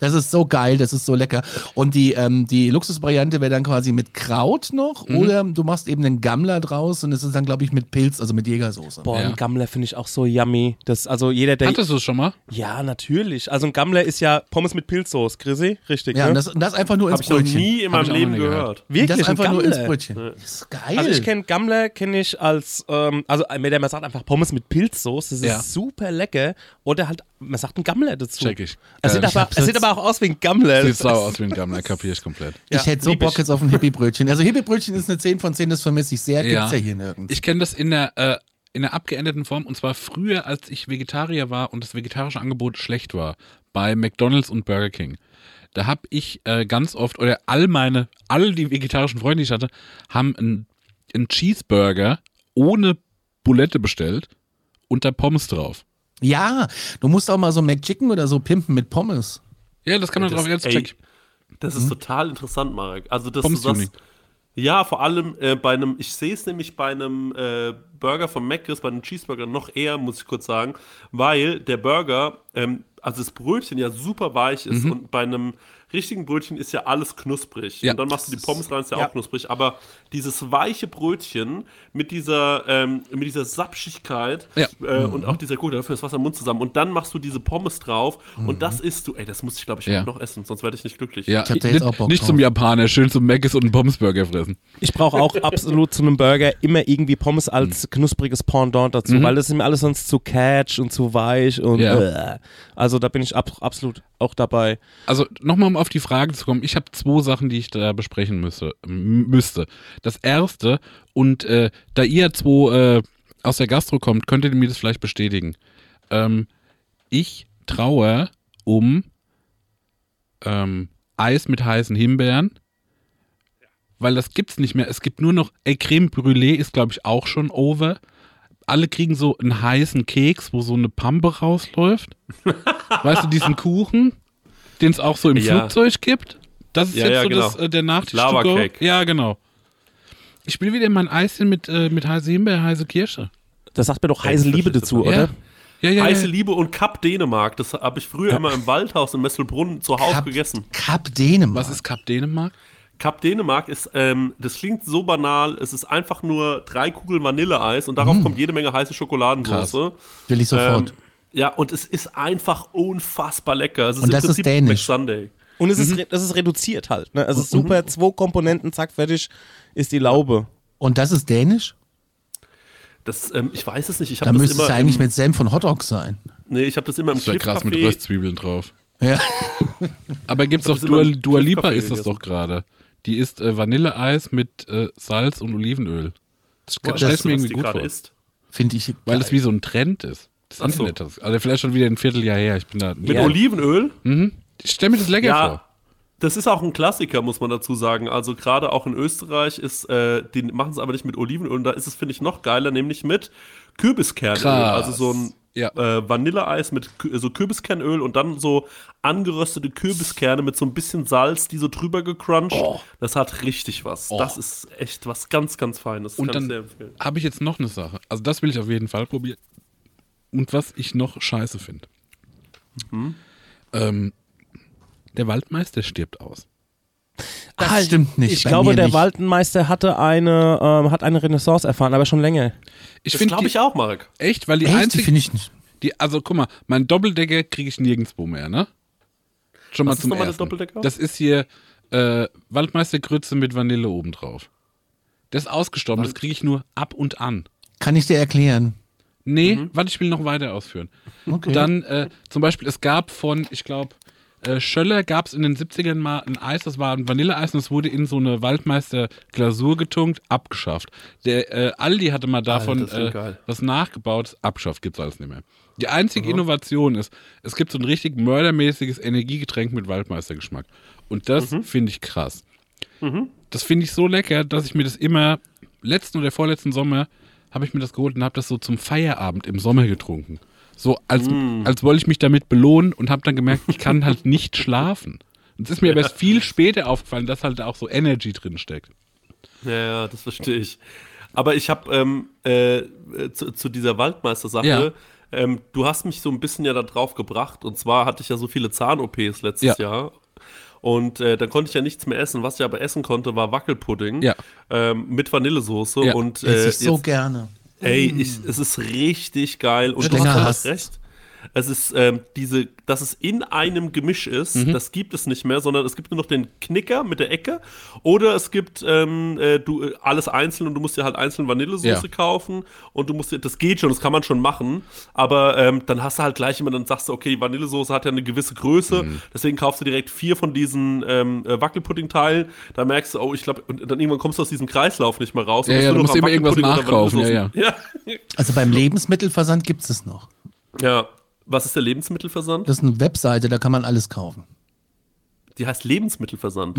Das ist so geil, das ist so lecker. Und die, ähm, die Luxusvariante wäre dann quasi mit Kraut noch Mhm. oder du machst eben einen Gammler draus und es ist dann, glaube ich, mit Pilz, also mit Jägersoße. Boah, Ja. ein Gammler finde ich auch so yummy. Das, also jeder, der. Hattest du es schon mal? Ja, natürlich. Also ein Gammler ist ja Pommes mit Pilzsoße, Chrissy, richtig. Ja, ne? und das, und das einfach nur Habe ins ich noch Brötchen. nie in Hab meinem Leben gehört. gehört. Wirklich das ein einfach nur ins Gammler. Brötchen. Das ist geil. Also ich kenne Gammler, kenne ich als, ähm, also man sagt einfach Pommes mit Pilzsoße, das ist Ja. super lecker. Oder halt, man sagt ein Gammler dazu. Check ich. Es Äh, aber, hab's es sieht jetzt- aber auch aus wie ein Gammler. Sieht sau aus wie ein Gammler, kapier ich komplett. Ich Ja, hätte so Bock ich. jetzt auf ein Hippie-Brötchen. Also Hippie-Brötchen ist eine 10 von 10, das vermisse ich sehr. Gibt's ja hier nirgends. Ich kenne das in der, äh, in der abgeänderten Form und zwar früher, als ich Vegetarier war und das vegetarische Angebot schlecht war, bei McDonalds und Burger King. Da habe ich äh, ganz oft, oder all meine, all die vegetarischen Freunde, die ich hatte, haben einen, einen Cheeseburger ohne Bulette bestellt und da Pommes drauf. ja, du musst auch mal so McChicken oder so pimpen mit Pommes. Ja, das kann man Das- drauf jetzt ey, check. Das ist total interessant, Marek. Also, dass Pommes du Tuning. Ja, vor allem äh, bei einem, ich sehe es nämlich bei einem äh, Burger von Mc's, bei einem Cheeseburger noch eher, muss ich kurz sagen, weil der Burger, ähm, also das Brötchen ja super weich ist und bei einem richtigen Brötchen ist ja alles knusprig. Ja. Und dann machst du die Pommes rein, ist ja, Ja. auch knusprig. Aber dieses weiche Brötchen mit dieser, ähm, mit dieser Sapschigkeit Ja. äh, und auch dieser Gurke, dafür ist Wasser im Mund zusammen. Und dann machst du diese Pommes drauf und das isst du, ey, das muss ich, glaube ich, noch essen, sonst werde ich nicht glücklich. Ja, Ich hab da jetzt nicht, auch Bock nicht drauf. zum Japaner, schön zum Mc's und einen Pommesburger fressen. Ich brauche auch absolut zu einem Burger immer irgendwie Pommes als Mhm. knuspriges Pendant dazu, weil das ist mir alles sonst zu catch und zu weich und Ja. äh. also da bin ich ab, absolut auch dabei. Also nochmal, um auf die Frage zu kommen, ich habe zwei Sachen, die ich da besprechen müsse, müsste. Das erste, und äh, da ihr zwei äh, aus der Gastro kommt, könntet ihr mir das vielleicht bestätigen. Ähm, ich traue um ähm, Eis mit heißen Himbeeren, weil das gibt's nicht mehr. Es gibt nur noch, ey, Creme Brûlée ist, glaube ich, auch schon over. Alle kriegen so einen heißen Keks, wo so eine Pampe rausläuft. weißt du, diesen Kuchen, den es auch so im Ja. Flugzeug gibt? Das ist Ja, jetzt ja, so genau. das, äh, der Nachtisch. Lava to go. Cake. Ja, genau. Ich will wieder mein Eischen mit, äh, mit heiße Himbeer, heiße Kirsche. Das sagt mir doch heiße Liebe dazu, oder? Ja, ja, Heiße ja. Liebe und Cup Dänemark, das habe ich früher immer im Waldhaus in Messelbrunn zu Hause Kap, gegessen. Kap Dänemark. Was ist Kap Dänemark? Cup Dänemark ist, ähm, das klingt so banal, es ist einfach nur drei Kugeln Vanilleeis und darauf kommt jede Menge heiße Schokoladensauce. Will ich sofort. Ähm, ja, und es ist einfach unfassbar lecker. Es ist Und im das ist Prinzip dänisch. McSunday. Und es Mhm. ist, re- das ist reduziert halt. Ne? Es ist super, zwei Komponenten, zack, fertig ist die Laube. Und das ist Dänisch? Das, ähm, ich weiß es nicht. Ich Da müsste immer es ja eigentlich im, mit Senf und Hotdogs sein. nee, ich habe das immer im Das wäre krass mit Röstzwiebeln drauf. Ja. Aber gibt's doch, ist immer Dua, Dua Lipa ist das doch gerade. Die isst äh, Vanilleeis mit äh, Salz und Olivenöl. Das Boah, stelle du, mir irgendwie gut vor. Finde ich. Weil geil. das wie so ein Trend ist. Das so. Internet. Das, also vielleicht schon wieder ein Vierteljahr her. Ich bin da. Mit Ja. Olivenöl? Ich stell mir das lecker Ja, vor. das ist auch ein Klassiker, muss man dazu sagen. Also gerade auch in Österreich ist, äh, die machen es aber nicht mit Olivenöl. Und da ist es, finde ich, noch geiler, nämlich mit Kürbiskernöl. Krass. Also so ein Ja. äh, Vanilleeis mit Kü- so Kürbiskernöl und dann so angeröstete Kürbiskerne mit so ein bisschen Salz, die so drüber gecrunched. Oh. Das hat richtig was. Das ist echt was ganz, ganz Feines. Und Kann dann habe ich jetzt noch eine Sache. Also das will ich auf jeden Fall probieren. Und was ich noch scheiße finde. Mhm. Ähm, der Waldmeister stirbt aus. Das stimmt nicht. Ich bei glaube, mir der nicht. Waldmeister hatte eine, ähm, hat eine Renaissance erfahren, aber schon länger. Ich Das glaube ich auch, Marc. echt, weil die Echt? Die einzige, finde ich nicht. die, also guck mal, mein Doppeldecker kriege ich nirgendwo mehr, ne? Schon mal Was ist zum ersten. Doppeldecker? Das ist hier äh, Waldmeister Grütze mit Vanille obendrauf. Der ist ausgestorben, das kriege ich nur ab und an. Kann ich dir erklären. Nee, Mhm. warte, ich will noch weiter ausführen. Okay. Dann äh, zum Beispiel, es gab von, ich glaube, äh, Schöller gab es in den 70ern mal ein Eis, das war ein Vanilleeis und es wurde in so eine Waldmeister-Glasur getunkt, abgeschafft. Der äh, Aldi hatte mal davon Alter, äh, was nachgebaut, abgeschafft, gibt's alles nicht mehr. Die einzige Innovation ist, es gibt so ein richtig mördermäßiges Energiegetränk mit Waldmeistergeschmack. Und das Mhm. finde ich krass. Das finde ich so lecker, dass ich mir das immer, letzten oder vorletzten Sommer, habe ich mir das geholt und habe das so zum Feierabend im Sommer getrunken. So als, Mm. als wollte ich mich damit belohnen und habe dann gemerkt, ich kann halt nicht schlafen. Und es ist mir aber erst viel später aufgefallen, dass halt auch so Energy drin steckt. Ja, ja, das verstehe ich. Aber ich habe ähm, äh, zu, zu dieser Waldmeister-Sache, Ja. ähm, du hast mich so ein bisschen ja da drauf gebracht. Und zwar hatte ich ja so viele Zahn-OPs letztes Ja. Jahr. Und äh, dann konnte ich ja nichts mehr essen. Was ich aber essen konnte, war Wackelpudding Ja. ähm, mit Vanillesoße. Ja. Und Esse äh, ich so jetzt, gerne. Ey, ich, es ist richtig geil. Und Wird du hast recht. Es ist ähm, diese, dass es in einem Gemisch ist, Mhm. das gibt es nicht mehr, sondern es gibt nur noch den Knicker mit der Ecke. Oder es gibt ähm, äh, du, äh, alles einzeln und du musst dir halt einzeln Vanillesoße Ja. kaufen und du musst dir, das geht schon, das kann man schon machen, aber ähm, dann hast du halt gleich immer, dann sagst du, okay, Vanillesoße hat ja eine gewisse Größe, Mhm. deswegen kaufst du direkt vier von diesen ähm, äh, Wackelpudding-Teilen, da merkst du, oh, ich glaube, und dann irgendwann kommst du aus diesem Kreislauf nicht mehr raus. und Ja, ja, du musst immer irgendwas nachkaufen, ja, ja. Also beim Lebensmittelversand gibt es es noch. Ja. Was ist der Lebensmittelversand? Das ist eine Webseite, da kann man alles kaufen. Die heißt Lebensmittelversand.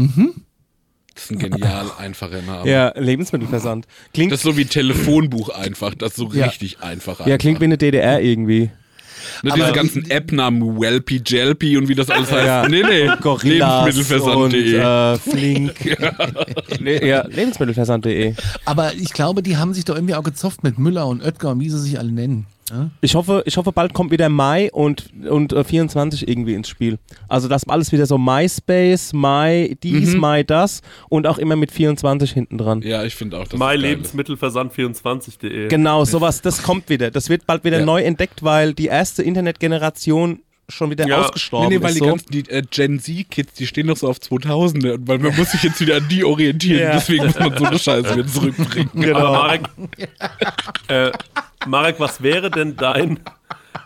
Das ist ein genial einfacher Name. Ja, Lebensmittelversand. Klingt, Das ist so wie Telefonbuch einfach, das ist so Ja. richtig einfach. ja, klingt wie einfach. eine DDR irgendwie. Ne, diese ganzen App-Namen, Welpy, Jelpy und wie das alles heißt. Ja. Nee, nee. Gorillas Lebensmittelversand.de. äh, Flink. Le ja, Lebensmittelversand.de. Aber ich glaube, die haben sich doch irgendwie auch gezofft mit Müller und Oetker und wie sie sich alle nennen. Ja? Ich hoffe, ich hoffe, bald kommt wieder Mai und, und äh, 24 irgendwie ins Spiel. Also, dass alles wieder so MySpace, My dies, Mhm. My das und auch immer mit 24 hinten dran. Ja, ich finde auch, das geil. Lebensmittelversand24.de. Genau, sowas, das kommt wieder. Das wird bald wieder Ja. neu entdeckt, weil die erste Internetgeneration schon wieder Ja. ausgestorben Nee, nee, weil ist. die so. ganzen die, äh, Gen Z-Kids, die stehen doch so auf 2000er, und weil man muss sich jetzt wieder an die orientieren. Ja. Deswegen muss man so eine Scheiße wieder zurückbringen. Genau. Aber Marek, äh, Marek, was wäre denn dein,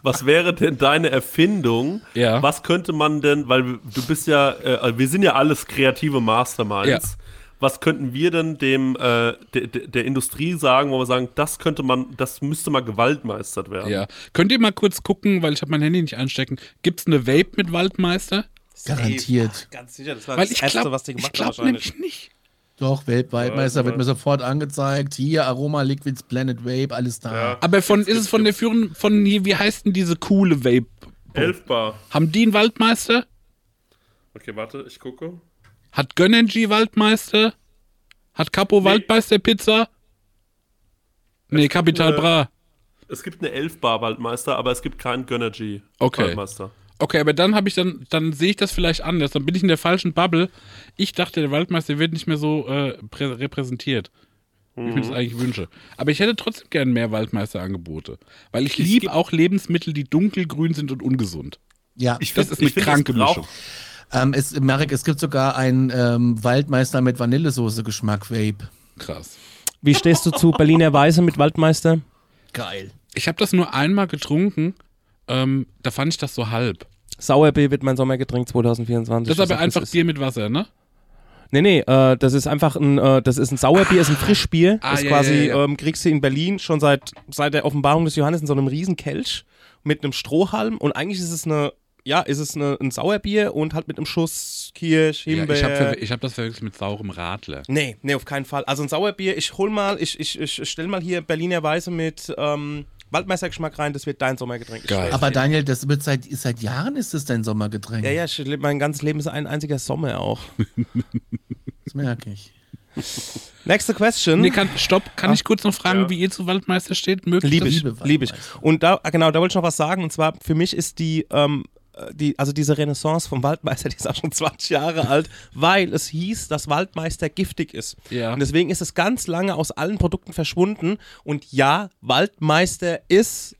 was wäre denn deine Erfindung? Ja. Was könnte man denn, weil du bist ja, äh, wir sind ja alles kreative Masterminds. Ja. Was könnten wir denn dem äh, de, de, der Industrie sagen, wo wir sagen, das könnte man, das müsste mal gewaltmeistert werden? Ja. Könnt ihr mal kurz gucken, weil ich habe mein Handy nicht einstecken. Gibt's eine Vape mit Waldmeister? Garantiert. Ganz sicher, das war Weil das ich Erste, glaube was die gemacht haben glaub wahrscheinlich. nämlich nicht. Doch, Weltweitmeister Ja, wird mir sofort angezeigt. Hier, Aroma Liquids, Planet Vape, alles da. Ja. Aber von, ist es von der Führung, von hier, wie heißt denn diese coole Vape? Elfbar. Haben die einen Waldmeister? Okay, warte, ich gucke. Hat Gönnergy Waldmeister? Hat Capo Waldmeister Pizza? Nee, Capital Bra. Es gibt eine Elfbar Waldmeister, aber es gibt keinen Gönnergy Okay. Waldmeister. Okay, aber dann habe ich dann, dann sehe ich das vielleicht anders. Dann bin ich in der falschen Bubble. Ich dachte, der Waldmeister wird nicht mehr so äh, prä- repräsentiert, wie ich mir das eigentlich wünsche. Aber ich hätte trotzdem gern mehr Waldmeisterangebote. Weil ich liebe auch Lebensmittel, die dunkelgrün sind und ungesund. Ja, Ich Das find- ist eine ich find, kranke braucht- Mischung. Ähm, es, Marek, es gibt sogar einen ähm, Waldmeister mit Vanillesoße-Geschmack Vape. Krass. Wie stehst du zu Berliner Weise mit Waldmeister? Geil. Ich habe das nur einmal getrunken. Ähm, da fand ich das so halb. Sauerbier wird mein Sommergetränk 2024. Das ist aber einfach ist- Bier mit Wasser, ne? Nee, nee, äh, das ist einfach ein, äh, das ist ein Sauerbier, ist ein Frischbier. Ah, das ja, quasi, ja, ja. Ähm, kriegst du in Berlin schon seit, seit der Offenbarung des Johannes in so einem riesen Kelch mit einem Strohhalm und eigentlich ist es eine, ja, ist es eine, ein Sauerbier und halt mit einem Schuss Kirsch, Ja, Himbeer. ich habe hab das verwechselt mit saurem Radler. Nee, nee, auf keinen Fall. Also ein Sauerbier, ich hol mal, ich, ich, ich stell mal hier Berliner Weise mit ähm, Waldmeistergeschmack rein, das wird dein Sommergetränk. Geil. Aber Daniel, das wird seit, seit Jahren ist das dein Sommergetränk. Ja, ja, ich, mein ganzes Leben ist ein einziger Sommer auch. Das merke ich. Nächste question. Nee, kann, stopp, kann ich kurz noch fragen, Ja. wie ihr zu Waldmeister steht? Möglich Liebe ich, Liebe ich. Und da, ah, genau, da wollte ich noch was sagen. Und zwar, für mich ist die, ähm, äh, die, also diese Renaissance vom Waldmeister, die ist auch schon 20 Jahre alt, weil es hieß, dass Waldmeister giftig ist. Ja. Und deswegen ist es ganz lange aus allen Produkten verschwunden. Und ja, Waldmeister ist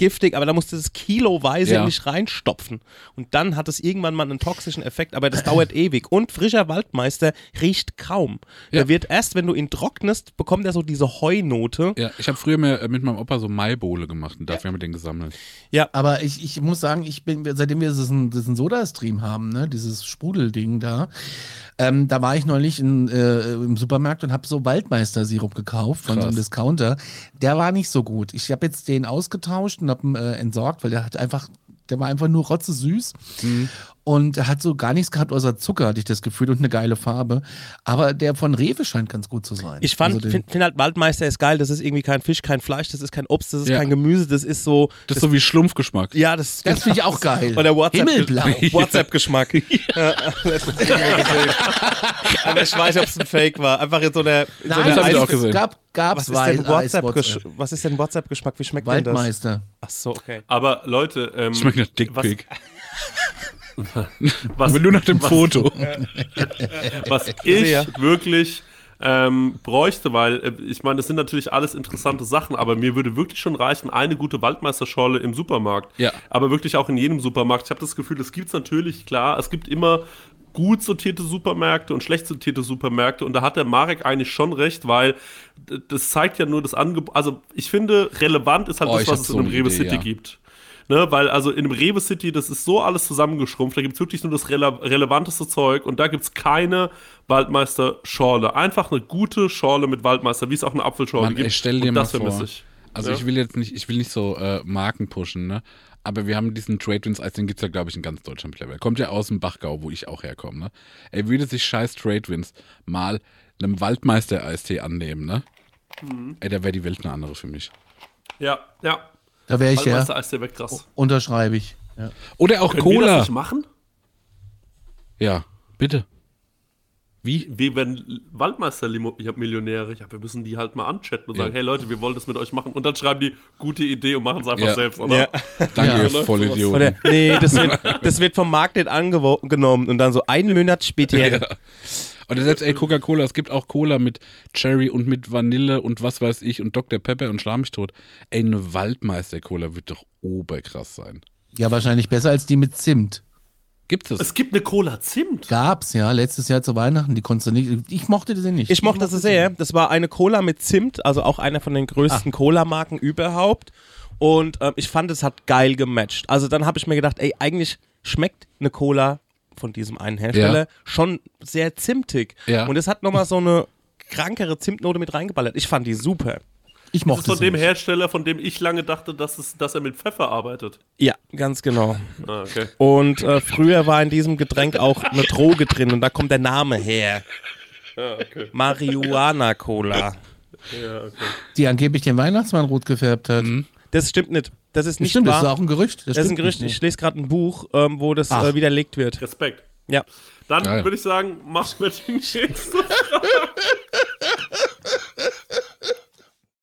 giftig, aber da musst du das kiloweise Ja. in dich reinstopfen. Und dann hat es irgendwann mal einen toxischen Effekt, aber das dauert ewig. Und frischer Waldmeister riecht kaum. Ja. Der wird erst, wenn du ihn trocknest, bekommt er so diese Heunote. Ja, ich habe früher mehr, äh, mit meinem Opa so Maibowle gemacht und dafür haben wir den gesammelt. Aber ich, ich muss sagen, ich bin, seitdem wir diesen, diesen Soda-Stream haben, ne, dieses Sprudelding da, ähm, da war ich neulich in, äh, im Supermarkt und habe so Waldmeister-Sirup gekauft von so einem Krass. Discounter. Der war nicht so gut. Ich habe jetzt den ausgetauscht und ihn äh, entsorgt, weil der hat einfach, der war einfach nur rotzesüß. Und er hat so gar nichts gehabt außer Zucker, hatte ich das Gefühl, und eine geile Farbe. Aber der von Rewe scheint ganz gut zu sein. Ich fand, Also finde find halt Waldmeister ist geil. Das ist irgendwie kein Fisch, kein Fleisch, das ist kein Obst, das ist Ja. kein Gemüse, das ist so. Das ist so wie Schlumpfgeschmack. ja, das, Das finde ich auch geil. Oder WhatsApp, Himmelblau. WhatsApp-Geschmack. Ja, das. Aber ich weiß nicht, ob es ein Fake war. Einfach in so einer. In so Nein, einer hab ich Eis- auch gesehen. es gab, gab's was ist denn Weiß- WhatsApp-Gesch- Eiswatch- was ist denn WhatsApp-Geschmack? Wie schmeckt denn das? Waldmeister. Ach so, okay. Aber Leute, ähm, Schmeckt nach Dickpick. Was, Aber nur nach dem was, Foto. was ich Sehr. wirklich ähm, bräuchte, weil äh, ich meine, das sind natürlich alles interessante Sachen, aber mir würde wirklich schon reichen, eine gute Waldmeisterschorle im Supermarkt. Ja. Aber wirklich auch in jedem Supermarkt. Ich habe das Gefühl, das gibt es natürlich, klar, es gibt immer gut sortierte Supermärkte und schlecht sortierte Supermärkte und da hat der Marek eigentlich schon recht, weil das zeigt ja nur das Angebot, also ich finde, relevant ist halt Oh, das, was es so in einem eine Rewe Idee, City ja. gibt. Ne, weil also in einem Rewe City, das ist so alles zusammengeschrumpft, da gibt es wirklich nur das rele relevanteste Zeug und da gibt es keine Waldmeister-Schorle. Einfach eine gute Schorle mit Waldmeister, wie es auch eine Apfelschorle Mann, gibt. ey, stell dir und mal das vor. vermisse ich. Also Ja. ich will jetzt nicht, ich will nicht so äh, Marken pushen, ne? Aber wir haben diesen Trade Wins Eis, den gibt's ja, glaube ich, in ganz Deutschland mittlerweile. Kommt ja aus dem Bachgau, wo ich auch herkomme, ne? Er würde sich scheiß Trade Wins mal einem Waldmeister-Eistee annehmen, ne? Mhm. Ey, da wäre die Welt eine andere für mich. Ja, ja. Da wäre ich ja. Waldmeister weg, krass. Unterschreibe ich. Ja. Oder auch Können wir das Cola. nicht machen? Ja, bitte. Wie? Wie wenn Waldmeister-Millionäre, ja, wir müssen die halt mal anchatten und Ja. sagen, hey Leute, wir wollen das mit euch machen. Und dann schreiben die, gute Idee und machen es einfach Ja. selbst, oder? Ja. Danke, Ja. ihr Vollidioten. Oder, nee, das wird, das wird vom Markt nicht angenommen und dann so einen Monat später. Oder selbst, ey, Coca-Cola, es gibt auch Cola mit Cherry und mit Vanille und was weiß ich und Dr. Pepper und Schlag mich tot. Ey, eine Waldmeister-Cola wird doch oberkrass sein. ja, wahrscheinlich besser als die mit Zimt. Gibt es? Es gibt eine Cola Zimt. Gab's, ja, letztes Jahr zu Weihnachten. Die konntest du nicht. Ich mochte sie nicht. Ich mochte das sehr. Das war eine Cola mit Zimt, also auch einer von den größten Cola-Marken überhaupt. Und ähm, ich fand, es hat geil gematcht. Also dann habe ich mir gedacht, ey, eigentlich schmeckt eine Cola von diesem einen Hersteller Ja. schon sehr zimtig. Ja. Und es hat nochmal so eine krankere Zimtnote mit reingeballert. Ich fand die super. Ich Das ist mochte von dem nicht. Hersteller, von dem ich lange dachte, dass, es, dass er mit Pfeffer arbeitet. Ja, ganz genau. Ah, okay. Und äh, früher war in diesem Getränk auch eine Droge drin und da kommt der Name her. Ja, okay. Marihuana-Cola. Ja, okay. Die angeblich den Weihnachtsmann rot gefärbt hat. Das stimmt nicht. Das ist nicht Stimmt, das ist wahr. auch ein Gerücht. Das ist ein Gerücht. nicht. Ich lese gerade ein Buch, ähm, wo das äh, widerlegt wird. Respekt. Ja. Dann würde ich sagen, machen wir die nächste.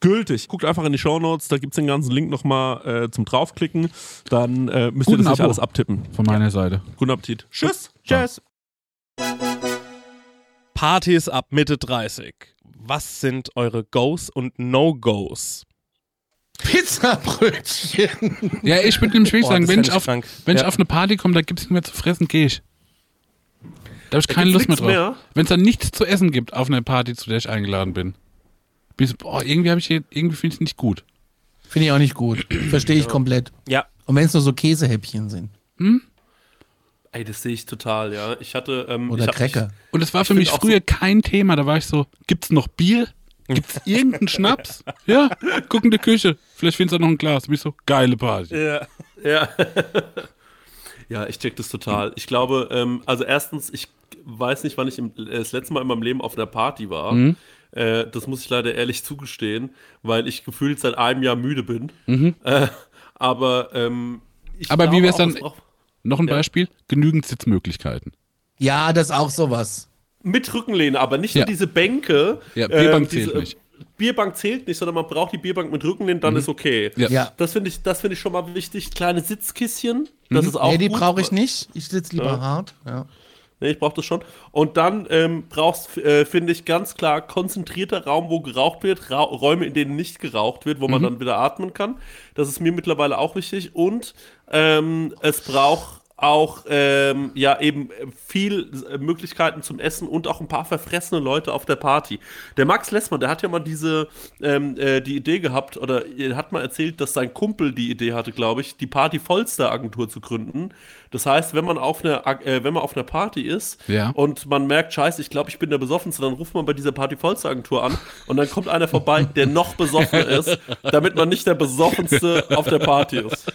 gültig. Guckt einfach in die Shownotes, da gibt's den ganzen Link nochmal äh, zum draufklicken. Dann äh, müsst Guten ihr das nicht Abo. alles abtippen. Von meiner Seite. Guten Appetit. Tschüss. Tschüss. Partys ab Mitte 30. Was sind eure Goes und No-Goes? Pizzabrötchen. Ja, ich würde nämlich wirklich sagen, wenn, ich ich auf, krank. wenn ich Ja. auf eine Party komme, da gibt es nichts mehr zu fressen, gehe ich. Da habe ich keine Lust mehr drauf. mehr? Wenn es dann nichts zu essen gibt auf einer Party, zu der ich eingeladen bin. Bin ich so, boah, irgendwie habe ich hier, irgendwie finde ich es nicht gut. Finde ich auch nicht gut. Verstehe ich komplett. Ja. Und wenn es nur so Käsehäppchen sind. Ey, das sehe ich total, ja. Ich hatte. Ähm, Oder ich hab Cracker. mich- Und das war für mich früher kein Thema. Da war ich so, gibt's noch Bier? Gibt's irgendeinen Schnaps? Ja, guck in die Küche. Vielleicht findest du noch ein Glas. Bin ich so, geile Party. Ja, ja. ja, ich check das total. Ich glaube, ähm, also erstens, ich weiß nicht, wann ich im, äh, das letzte Mal in meinem Leben auf einer Party war. Mhm. Äh, das muss ich leider ehrlich zugestehen, weil ich gefühlt seit einem Jahr müde bin. Äh, aber ähm, ich Mhm. Aber wie glaube wär's auch, dann- auch Noch ein Ja. Beispiel, genügend Sitzmöglichkeiten. Ja, das ist auch sowas. mit Rückenlehne, aber nicht Ja. nur diese Bänke. Ja, Bierbank ähm, diese- zählt nicht. Bierbank zählt nicht, sondern man braucht die Bierbank mit Rückenlehne, dann ist okay. Ja. Ja. Das finde ich, das finde ich schon mal wichtig. Kleine Sitzkisschen, das Mhm. ist auch Nee, die brauche ich nicht. Ich sitze lieber hart. Ja. Nee, ich brauche das schon. Und dann ähm, brauchst, äh, finde ich, ganz klar konzentrierter Raum, wo geraucht wird, Ra Räume, in denen nicht geraucht wird, wo man dann wieder atmen kann. Das ist mir mittlerweile auch wichtig. Und ähm, es braucht auch ähm, ja eben viel äh, Möglichkeiten zum Essen und auch ein paar verfressene Leute auf der Party. Der Max Lessmann, der hat ja mal diese ähm, äh, die Idee gehabt oder er hat mal erzählt, dass sein Kumpel die Idee hatte, glaube ich, die Party Vollster Agentur zu gründen. Das heißt, wenn man auf einer äh, wenn man auf einer Party ist Ja. und man merkt, scheiße, ich glaube, ich bin der Besoffenste, dann ruft man bei dieser Party Vollster Agentur an und dann kommt einer vorbei, der noch besoffener ist, damit man nicht der Besoffenste auf der Party ist.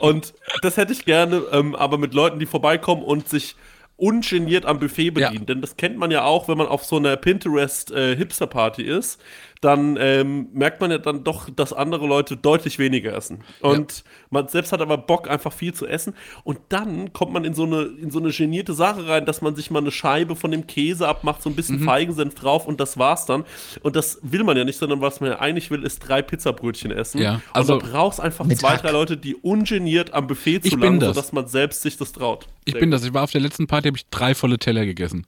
Und das hätte ich gerne, ähm, aber mit Leuten, die vorbeikommen und sich ungeniert am Buffet bedienen. Ja. Denn das kennt man ja auch, wenn man auf so einer Pinterest-Hipster-Party ist. Dann ähm, merkt man ja dann doch, dass andere Leute deutlich weniger essen. Und man selbst hat aber Bock, einfach viel zu essen. Und dann kommt man in so eine, in so eine genierte Sache rein, dass man sich mal eine Scheibe von dem Käse abmacht, so ein bisschen Mhm. Feigensenf drauf und das war's dann. Und das will man ja nicht, sondern was man ja eigentlich will, ist drei Pizzabrötchen essen. Ja, und also- da brauchst einfach zwei, Hack. drei Leute, die ungeniert am Buffet zu landen, das. sodass man selbst sich das traut. Ich bin das. Ich war auf der letzten Party, habe ich drei volle Teller gegessen.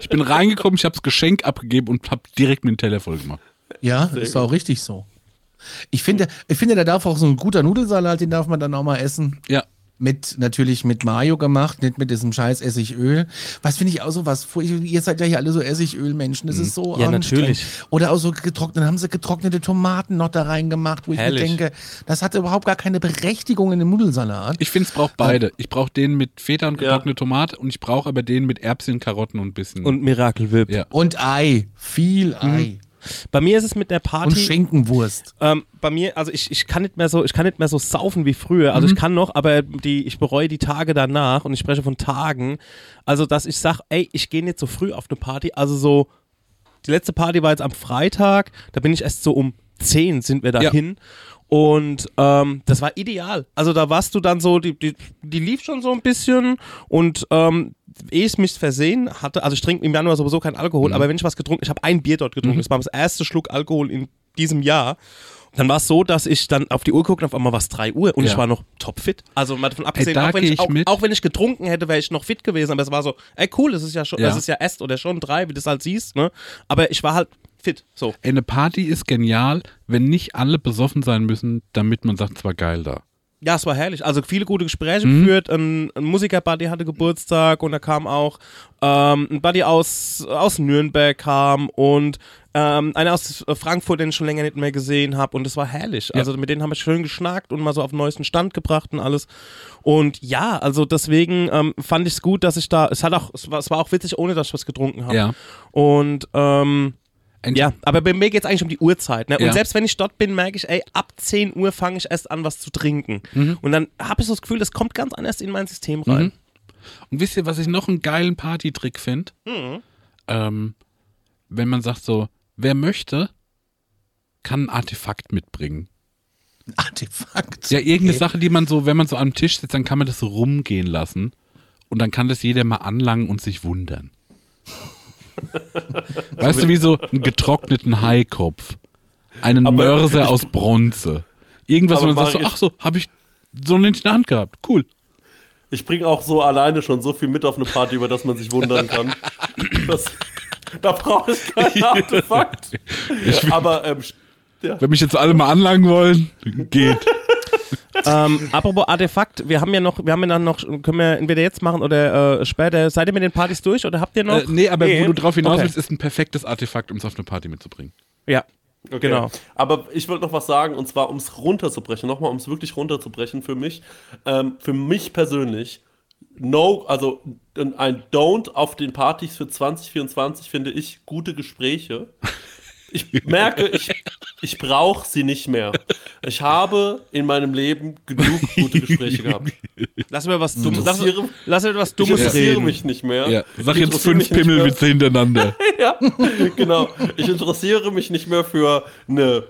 Ich bin reingekommen, ich habe das Geschenk abgegeben und habe direkt mit dem Teller voll gemacht. Ja, ist auch richtig so. Ich finde, ich finde, da darf auch so ein guter Nudelsalat, den darf man dann auch mal essen. Ja. Mit, natürlich mit Mayo gemacht, nicht mit diesem scheiß Essigöl. Was finde ich auch so was, ihr seid ja hier alle so Essigölmenschen, das ist so Ja, natürlich. Oder auch so getrocknet, dann haben sie getrocknete Tomaten noch da reingemacht, wo ich Herrlich. mir denke, das hat überhaupt gar keine Berechtigung in dem Nudelsalat. Ich finde, es braucht beide. Ich brauche den mit Feta und Ja. getrocknete Tomate und ich brauche aber den mit Erbsen, Karotten und ein bisschen. Und Miracle Whip. ja. Und Ei, viel Ei. Bei mir ist es mit der Und Party. Schinkenwurst. Ähm, bei mir, also ich, ich kann nicht mehr so, ich kann nicht mehr so saufen wie früher. Also ich kann noch, aber die, ich bereue die Tage danach und ich spreche von Tagen. Also, dass ich sage, ey, ich gehe nicht so früh auf eine Party. Also so, die letzte Party war jetzt am Freitag, da bin ich erst so um 10 sind wir dahin. Und ähm, das war ideal. Also da warst du dann so, die, die, die lief schon so ein bisschen und ähm, ehe ich mich versehen hatte, also ich trinke im Januar sowieso kein Alkohol, aber wenn ich was getrunken, ich habe ein Bier dort getrunken, das war das erste Schluck Alkohol in diesem Jahr. Und dann war es so, dass ich dann auf die Uhr guckte auf einmal war es 3 Uhr und Ja. ich war noch topfit. Also mal davon abgesehen, da auch, wenn ich, ich auch, auch wenn ich getrunken hätte, wäre ich noch fit gewesen. Aber es war so, ey cool, es ist ja schon, Ja. es ist ja erst oder schon drei, wie du das halt siehst, ne? Aber ich war halt fit. So. Eine Party ist genial, wenn nicht alle besoffen sein müssen, damit man sagt, es war geil da. Ja, es war herrlich. Also viele gute Gespräche Mhm. geführt. Ein, ein Musikerbuddy hatte Geburtstag und da kam auch ähm, ein Buddy aus, aus Nürnberg kam und ähm, einer aus Frankfurt, den ich schon länger nicht mehr gesehen habe. Und es war herrlich. Also mit denen haben wir schön geschnackt und mal so auf den neuesten Stand gebracht und alles. Und ja, also deswegen ähm, fand ich es gut, dass ich da. Es hat auch, es war, es war auch witzig, ohne dass ich was getrunken habe. Ja. Und ähm, ja, aber bei mir geht es eigentlich um die Uhrzeit. Ne? Und Ja. selbst wenn ich dort bin, merke ich, ey, ab 10 Uhr fange ich erst an, was zu trinken. Mhm. Und dann habe ich so das Gefühl, das kommt ganz anders in mein System rein. Und wisst ihr, was ich noch einen geilen Partytrick finde? Mhm. Ähm, wenn man sagt so, wer möchte, kann ein Artefakt mitbringen. Artefakt. Ja, irgendeine Okay. Sache, die man so, wenn man so am Tisch sitzt, dann kann man das so rumgehen lassen. Und dann kann das jeder mal anlangen und sich wundern. Weißt du, wie so einen getrockneten Haikopf. Einen Aber- Mörser aus Bronze. Irgendwas, wo man sagt so, ach so, habe ich so nicht in der Hand gehabt. Cool. Ich bringe auch so alleine schon so viel mit auf eine Party, über das man sich wundern kann. Das, Da brauche ich kein Artefakt. Aber ähm, ja. Wenn mich jetzt alle mal anlangen wollen, geht. Ähm, apropos Artefakt, wir haben ja noch, wir haben ja dann noch, können wir entweder jetzt machen oder äh, später. Seid ihr mit den Partys durch oder habt ihr noch? Äh, nee, aber Nee. wo du drauf hinaus Okay. willst, ist ein perfektes Artefakt, um es auf eine Party mitzubringen. Ja. Okay. Genau. Aber ich wollte noch was sagen, und zwar, um es runterzubrechen, nochmal, um es wirklich runterzubrechen für mich. Ähm, für mich persönlich, no, also ein Don't auf den Partys für 2024 finde ich gute Gespräche. Ich merke, ich, ich brauche sie nicht mehr. Ich habe in meinem Leben genug gute Gespräche gehabt. Lass mir was Dummes, lass, lass mir was Ich Dummes interessiere reden. mich nicht mehr. Ja, sag Ich jetzt interessiere fünf mich nicht mehr- Pimmelwitze hintereinander. ja, genau. Ich interessiere mich nicht mehr für eine.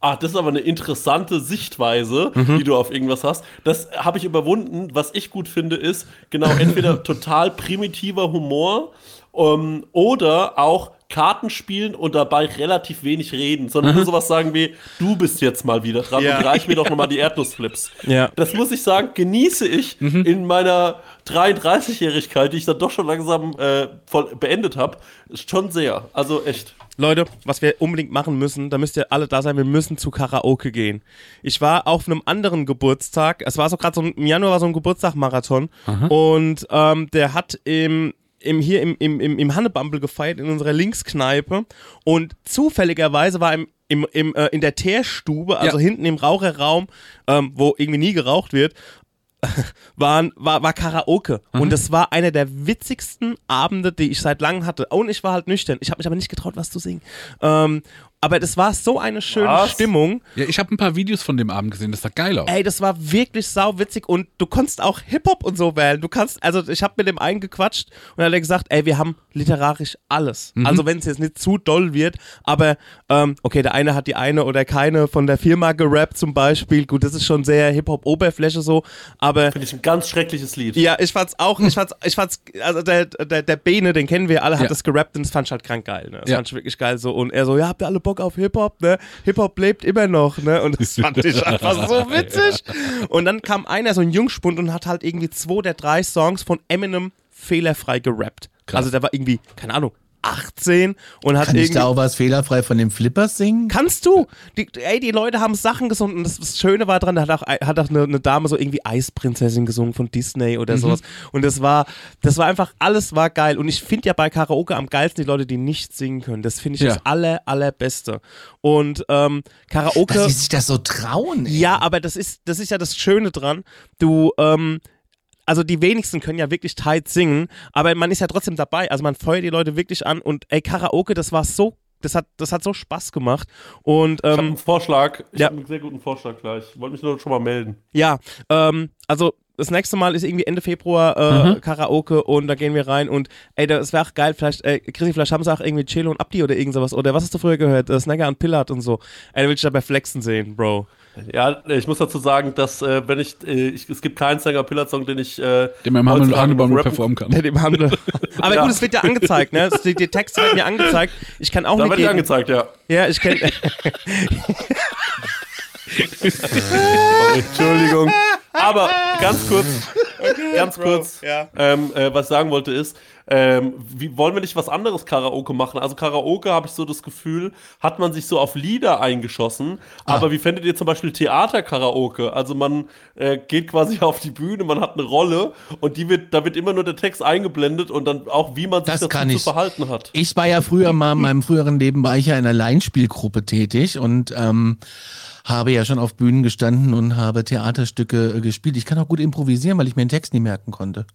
Ah, das ist aber eine interessante Sichtweise, die du auf irgendwas hast. Das habe ich überwunden. Was ich gut finde, ist genau entweder total primitiver Humor ähm, oder auch Karten spielen und dabei relativ wenig reden, sondern nur sowas sagen wie, du bist jetzt mal wieder dran Ja. und reich mir doch nochmal die Erdnussflips. Ja. Das muss ich sagen, genieße ich in meiner 33-Jährigkeit, die ich dann doch schon langsam äh, voll beendet habe, schon sehr. Also echt. Leute, was wir unbedingt machen müssen, da müsst ihr alle da sein, wir müssen zu Karaoke gehen. Ich war auf einem anderen Geburtstag, es war so gerade so ein, im Januar war so ein Geburtstag-Marathon und ähm, der hat im im, hier im, im, im, im Hannebumble gefeiert, in unserer Linkskneipe. Und zufälligerweise war im, im, im, äh, in der Teerstube, also Ja. hinten im Raucherraum, ähm, wo irgendwie nie geraucht wird, waren, war, war Karaoke. Und das war einer der witzigsten Abende, die ich seit langem hatte. Und ich war halt nüchtern. Ich habe mich aber nicht getraut, was zu singen. Ähm, aber das war so eine schöne Was? Stimmung. Ja, ich habe ein paar Videos von dem Abend gesehen, das sah geil aus. Ey, das war wirklich sau witzig und du konntest auch Hip-Hop und so wählen. Du kannst, also ich habe mit dem einen gequatscht und er hat gesagt, ey, wir haben literarisch alles. Also wenn es jetzt nicht zu doll wird, aber ähm, okay, der eine hat die eine oder keine von der Firma gerappt zum Beispiel. Gut, das ist schon sehr Hip-Hop-Oberfläche so, aber Finde ich ein ganz schreckliches Lied. ja, ich fand's auch, ich fand's, ich fand's, also der, der, der Bene, den kennen wir alle, hat Ja. das gerappt und das fand ich halt krank geil, ne? Das Ja. fand ich wirklich geil so. Und er so, ja, habt ihr alle Bock auf Hip-Hop, ne? Hip-Hop lebt immer noch, ne? Und das fand ich einfach so witzig. Und dann kam einer, so ein Jungspund, und hat halt irgendwie zwei der drei Songs von Eminem fehlerfrei gerappt. Also der war irgendwie, keine Ahnung, 18 und hat Kann ich da auch was fehlerfrei von den Flippers singen? Kannst du? Die, ey, die Leute haben Sachen gesungen und das, das Schöne war dran, da hat auch, hat auch eine, eine Dame so irgendwie Eisprinzessin gesungen von Disney oder sowas. Und das war, das war einfach, alles war geil. Und ich finde ja bei Karaoke am geilsten die Leute, die nicht singen können. Das finde ich Ja. das aller, allerbeste. Und ähm, Karaoke. Dass sie sich das so trauen. ey. Ja, aber das ist, das ist ja das Schöne dran. Du, ähm, also die wenigsten können ja wirklich tight singen, aber man ist ja trotzdem dabei. Also man feuert die Leute wirklich an und ey, Karaoke, das war so, das hat, das hat so Spaß gemacht. Und Ich habe ähm, einen Vorschlag. Ich ja. habe einen sehr guten Vorschlag gleich. Wollte mich nur schon mal melden. ja, ähm, also das nächste Mal ist irgendwie Ende Februar äh, Karaoke und da gehen wir rein und ey, das wäre auch geil, vielleicht, äh, Chrissy, vielleicht haben sie auch irgendwie Cello und Abdi oder irgend sowas. Oder was hast du früher gehört? Äh, Snagger und Pillard und so. Ey, da will ich dabei flexen sehen, Bro. Ja, ich muss dazu sagen, dass äh, wenn ich, äh, ich, es gibt keinen Sänger Pillard Song, den ich äh, Den man im heutzutage Handelbaum performen kann. Der dem Handel. Aber Ja. gut, es wird ja angezeigt, ne? Die, die Texte werden ja angezeigt. Ich kann auch Da nicht. ich gegen- angezeigt, ja. Ja, ich kenne. Entschuldigung. Aber ganz kurz, ganz kurz, ja. ähm, äh, was ich sagen wollte ist, ähm, wie, wollen wir nicht was anderes Karaoke machen? Also Karaoke, habe ich so das Gefühl, hat man sich so auf Lieder eingeschossen. Aber wie fändet ihr zum Beispiel Theater-Karaoke? Also man äh, geht quasi auf die Bühne, man hat eine Rolle und die wird, da wird immer nur der Text eingeblendet und dann auch, wie man sich Das dazu kann zu verhalten hat. Ich war ja früher mal, in meinem früheren Leben war ich ja in einer Laienspielgruppe tätig und ähm, habe ja schon auf Bühnen gestanden und habe Theaterstücke äh, gespielt. Ich kann auch gut improvisieren, weil ich mir den Text nie merken konnte.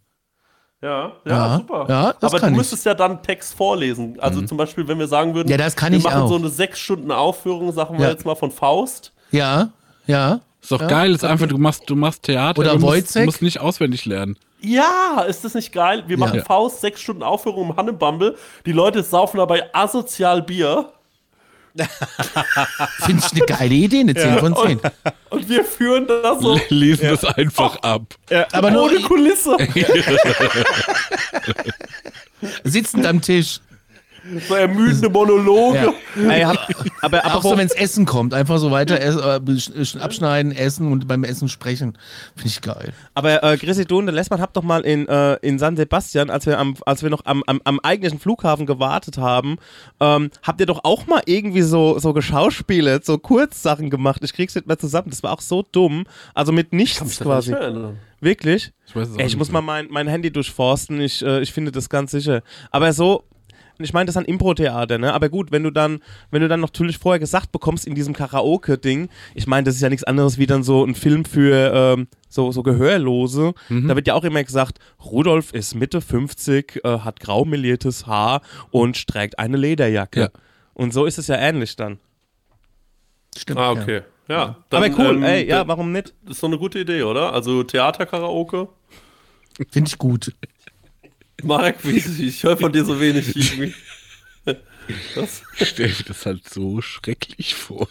Ja, ja, Ja, super. ja, das Aber kann du ich. müsstest ja dann Text vorlesen. Also zum Beispiel, wenn wir sagen würden, Ja, das kann wir ich machen auch. so eine sechs Stunden Aufführung, sagen wir Ja. jetzt mal von Faust. Ja, ja. Ist doch geil, ist einfach, du machst, du machst Theater, Oder du musst, musst nicht auswendig lernen. Ja, ist das nicht geil? Wir machen Ja. Faust, sechs Stunden Aufführung im Hannebumble. Die Leute saufen dabei asozial Bier. Finde ich eine geile Idee, eine 10 von 10. Und wir führen das so Lesen das einfach ab. Aber nur ohne Kulisse. sitzend am Tisch. So ermüdende Monologe. Ja. Ey, hab, aber Auch so, wenn es Essen kommt, einfach so weiter ess, äh, abschneiden, essen und beim Essen sprechen. Finde ich geil. aber äh, Chrissy, du und der Lessmann habt doch mal in, äh, in San Sebastian, als wir, am, als wir noch am, am, am eigentlichen Flughafen gewartet haben, ähm, habt ihr doch auch mal irgendwie so, so geschauspielert, so Kurzsachen gemacht. Ich krieg's nicht mehr zusammen. Das war auch so dumm. Also mit nichts quasi. Nicht erinnern. Wirklich? Ich weiß es auch Ey, ich nicht muss mehr. mal mein, mein Handy durchforsten. Ich, äh, ich finde das ganz sicher. Aber so, ich meine, das ist ein Impro-Theater, ne? Aber gut, wenn du dann, wenn du dann natürlich vorher gesagt bekommst in diesem Karaoke-Ding, ich meine, das ist ja nichts anderes wie dann so ein Film für ähm, so, so Gehörlose. Mhm. Da wird ja auch immer gesagt, Rudolf ist Mitte 50, äh, hat grau meliertes Haar und trägt eine Lederjacke. Ja. Und so ist es ja ähnlich dann. Stimmt. Ah, Ja. okay. Ja. Aber dann, cool, ähm, ey, ja, warum nicht? Das ist doch eine gute Idee, oder? Also Theater-Karaoke. Finde ich gut. Wie, ich höre von dir so wenig? Ich stelle mir das halt so schrecklich vor.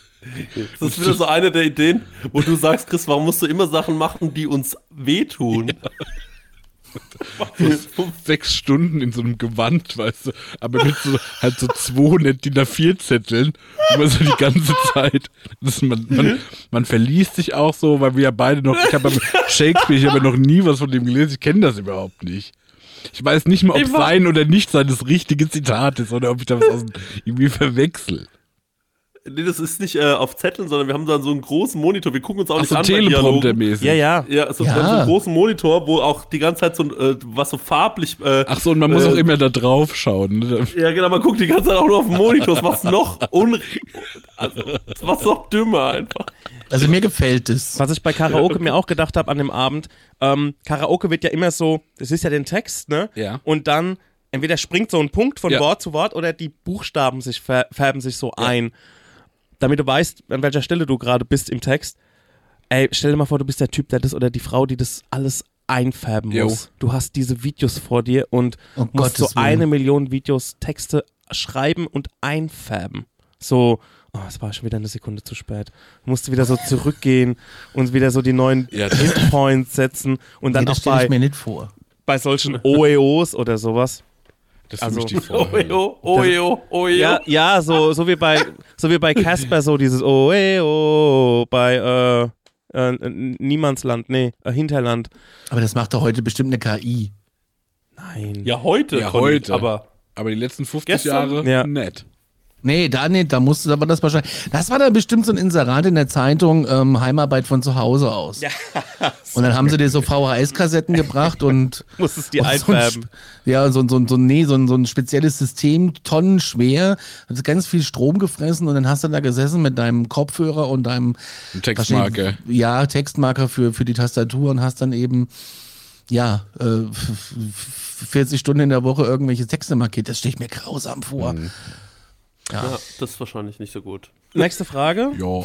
Das ist wieder so eine der Ideen, wo du sagst, Chris, warum musst du immer Sachen machen, die uns wehtun? Sechs Stunden in so einem Gewand, weißt du, aber mit so, halt so 200 DIN A4-Zetteln, immer so die ganze Zeit. Das ist, man, man, man verliest sich auch so, weil wir ja beide noch, ich habe Shakespeare, ich habe ja noch nie was von dem gelesen, ich kenne das überhaupt nicht. Ich weiß nicht mal, ob Ich sein oder nicht sein das richtige Zitat ist oder ob ich da was aus, irgendwie verwechsel. Nee, das ist nicht äh, auf Zetteln, sondern wir haben dann so einen großen Monitor. Wir gucken uns auch Ach nicht so, an. Teleprompter-mäßig. Ja, ja. Ja, so, Ja. So einen großen Monitor, wo auch die ganze Zeit so ein, äh, was so farblich. Äh, Ach so, und man muss Äh, auch immer da drauf schauen. Ne? Ja, genau, man guckt die ganze Zeit auch nur auf den Monitor. Das macht's noch un also, das macht's noch dümmer einfach. Also mir gefällt es. Was ich bei Karaoke mir auch gedacht habe an dem Abend, ähm, Karaoke wird ja immer so, das ist ja den Text, ne? Ja. Und dann entweder springt so ein Punkt von Ja. Wort zu Wort oder die Buchstaben sich fär färben sich so ein. Damit du weißt, an welcher Stelle du gerade bist im Text. Ey, stell dir mal vor, du bist der Typ, der das oder die Frau, die das alles einfärben Jo. muss. Du hast diese Videos vor dir und Um musst so Gottes Willen. eine Million Videos, Texte schreiben und einfärben. So, oh, es war schon wieder eine Sekunde zu spät. Du musst wieder so zurückgehen und wieder so die neuen Ja, Hitpoints setzen und dann Nee, das auch stelle ich bei, mir nicht vor. bei solchen OEOs oder sowas. Das ist Also- die Vorhölle. Ojo, ojo, ojo. Ja, ja, so, so wie bei so wie bei Casper so dieses OEO bei äh, äh, Niemandsland, nee, äh, Hinterland. Aber das macht doch heute bestimmt eine KI. Nein. Ja, heute. Ja, heute. Aber Aber die letzten 50 Gestern? Jahre Ja. nett. Nee, da nicht, da musste aber das wahrscheinlich. Das war dann bestimmt so ein Inserat in der Zeitung, ähm, Heimarbeit von zu Hause aus. Ja. Und dann haben sie dir so VHS-Kassetten gebracht und Musstest die und so ein, ja, so, so, so, nee, so, ein- so ein spezielles System, tonnenschwer, hat ganz viel Strom gefressen und dann hast du da gesessen mit deinem Kopfhörer und deinem Ein Textmarker. Ja, Textmarker für, für die Tastatur und hast dann eben, ja, äh, f- f- 40 Stunden in der Woche irgendwelche Texte markiert. Das stelle ich mir grausam vor. Ja, das ist wahrscheinlich nicht so gut. Nächste Frage. Ja.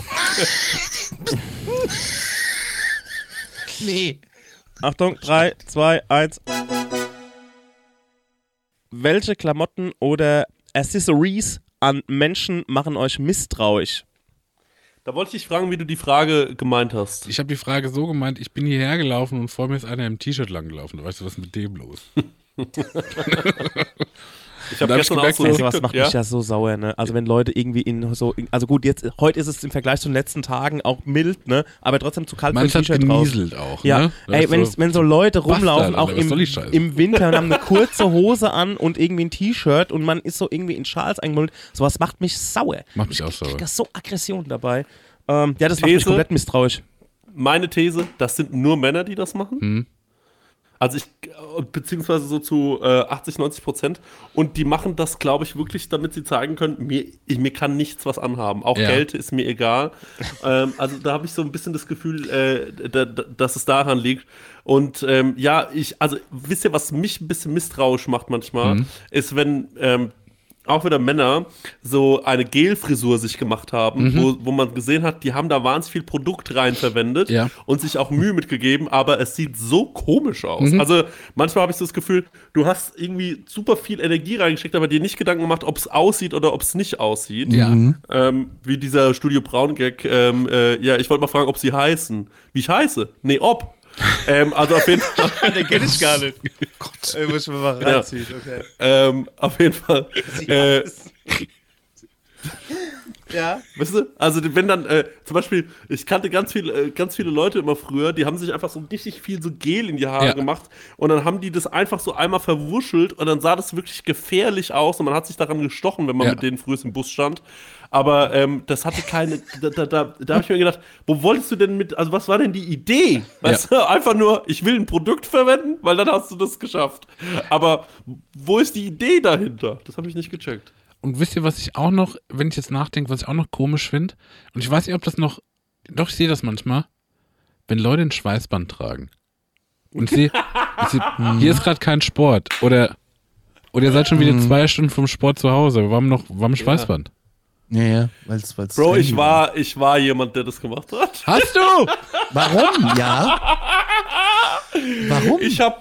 Nee. Achtung, 3, 2, 1. Welche Klamotten oder Accessories an Menschen machen euch misstrauisch? Da wollte ich dich fragen, wie du die Frage gemeint hast. Ich habe die Frage so gemeint, ich bin hierher gelaufen und vor mir ist einer im T-Shirt langgelaufen. Weißt du, was ist mit dem los? Ich habe Da hab ich gestern auch gemerkt, so ein was macht ja? mich ja so sauer, ne? Also wenn Leute irgendwie in so, also gut, jetzt, heute ist es im Vergleich zu den letzten Tagen auch mild, ne? Aber trotzdem zu kalt für ein T-Shirt raus. genieselt auch. Ja, ne? Das ey, ist wenn, so- wenn so Leute rumlaufen, Bastard, auch Alter, im, im Winter und haben eine kurze Hose an und irgendwie ein T-Shirt und man ist so irgendwie in Schals eingemullt, sowas macht mich sauer. Macht mich auch Ich sauer. krieg so Aggression dabei. Ähm, ja, das macht mich These? komplett misstrauisch. Meine These, das sind nur Männer, die das machen. Mhm. Also ich, äh, beziehungsweise so zu äh, 80, 90 Prozent. Und die machen das, glaube ich, wirklich, damit sie zeigen können, mir, ich, mir kann nichts was anhaben. Auch Ja. Geld ist mir egal. ähm, also da habe ich so ein bisschen das Gefühl, äh, da, da, dass es daran liegt. Und ähm, ja, ich, also wisst ihr, was mich ein bisschen misstrauisch macht manchmal, Mhm. ist, wenn ähm, auch wieder Männer so eine Gelfrisur sich gemacht haben, wo, wo man gesehen hat, die haben da wahnsinnig viel Produkt rein verwendet Ja. und sich auch Mühe mitgegeben, aber es sieht so komisch aus. Also manchmal habe ich so das Gefühl, du hast irgendwie super viel Energie reingesteckt, aber dir nicht Gedanken gemacht, ob es aussieht oder ob es nicht aussieht. Ja. Ähm, wie dieser Studio Braun Gag. Ähm, äh, ja, ich wollte mal fragen, ob sie heißen. Wie ich heiße? Nee, ob. Ähm, also auf jeden Fall, Den kenne ich gar nicht. Gott. Muss ich mir mal Ja. reinziehen, okay. ähm, auf jeden Fall, äh, Ja. Weißt du? Also wenn dann, äh, zum Beispiel, ich kannte ganz viele, äh, ganz viele Leute immer früher, die haben sich einfach so richtig viel so Gel in die Haare Ja. gemacht und dann haben die das einfach so einmal verwuschelt und dann sah das wirklich gefährlich aus und man hat sich daran gestochen, wenn man Ja. mit denen früher im Bus stand. Aber ähm, das hatte keine, da, da, da, da habe ich mir gedacht, wo wolltest du denn mit, also was war denn die Idee? Weißt du, einfach nur, ich will ein Produkt verwenden, weil dann hast du das geschafft. Aber wo ist die Idee dahinter? Das habe ich nicht gecheckt. Und wisst ihr, was ich auch noch, wenn ich jetzt nachdenke, was ich auch noch komisch finde? Und ich weiß nicht, ob das noch. Doch, ich sehe das manchmal, wenn Leute ein Schweißband tragen. Und ich sehe, sehe hier ist gerade kein Sport. Oder, oder ihr seid schon wieder zwei Stunden vom Sport zu Hause. Wir haben noch, ein Schweißband. Ja, ja, weil's, weil's Bro, ich trendy war, ich war jemand, der das gemacht hat. Hast du? Warum? Ja. Warum? Ich habe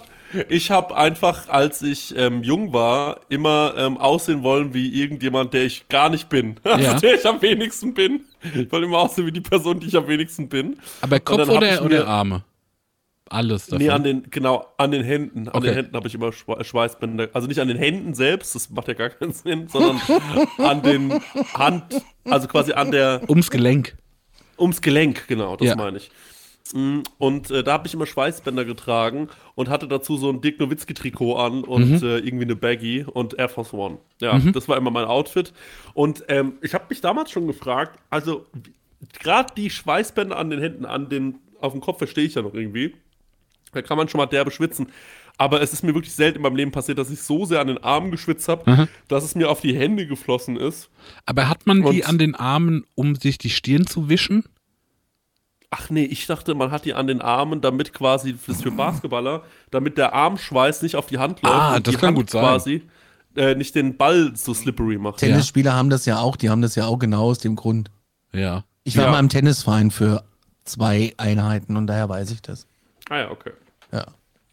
ich hab einfach, als ich ähm, jung war, immer ähm, aussehen wollen wie irgendjemand, der ich gar nicht bin. Also Ja. der ich am wenigsten bin. Ich wollte immer aussehen wie die Person, die ich am wenigsten bin. Aber Kopf oder, oder Arme? Alles davon. Nee, an den, genau, an den Händen. An Okay. den Händen habe ich immer Schwe- Schweißbänder. Also nicht an den Händen selbst, das macht ja gar keinen Sinn, sondern an den Hand, also quasi an der, Ums Gelenk. Ums Gelenk, genau, das Ja. meine ich. Mm, Und äh, da habe ich immer Schweißbänder getragen und hatte dazu so ein Dirk Nowitzki-Trikot an und äh, irgendwie eine Baggy und Air Force One. Ja, das war immer mein Outfit. Und ähm, ich habe mich damals schon gefragt, also gerade die Schweißbänder an den Händen, an den, auf dem Kopf verstehe ich ja noch irgendwie. Da kann man schon mal derbe schwitzen. Aber es ist mir wirklich selten in meinem Leben passiert, dass ich so sehr an den Armen geschwitzt habe, dass es mir auf die Hände geflossen ist. Aber hat man die Und- an den Armen, um sich die Stirn zu wischen? Ach nee, ich dachte, man hat die an den Armen, damit quasi, das ist für Basketballer, damit der Armschweiß nicht auf die Hand läuft. Ah, und das die kann Hand gut sein. quasi äh, nicht den Ball so slippery macht. Tennisspieler haben das ja auch, die haben das ja auch genau aus dem Grund. Ja. Ich war Ja. mal im Tennisverein für zwei Einheiten und daher weiß ich das. Ah ja, okay. Ja.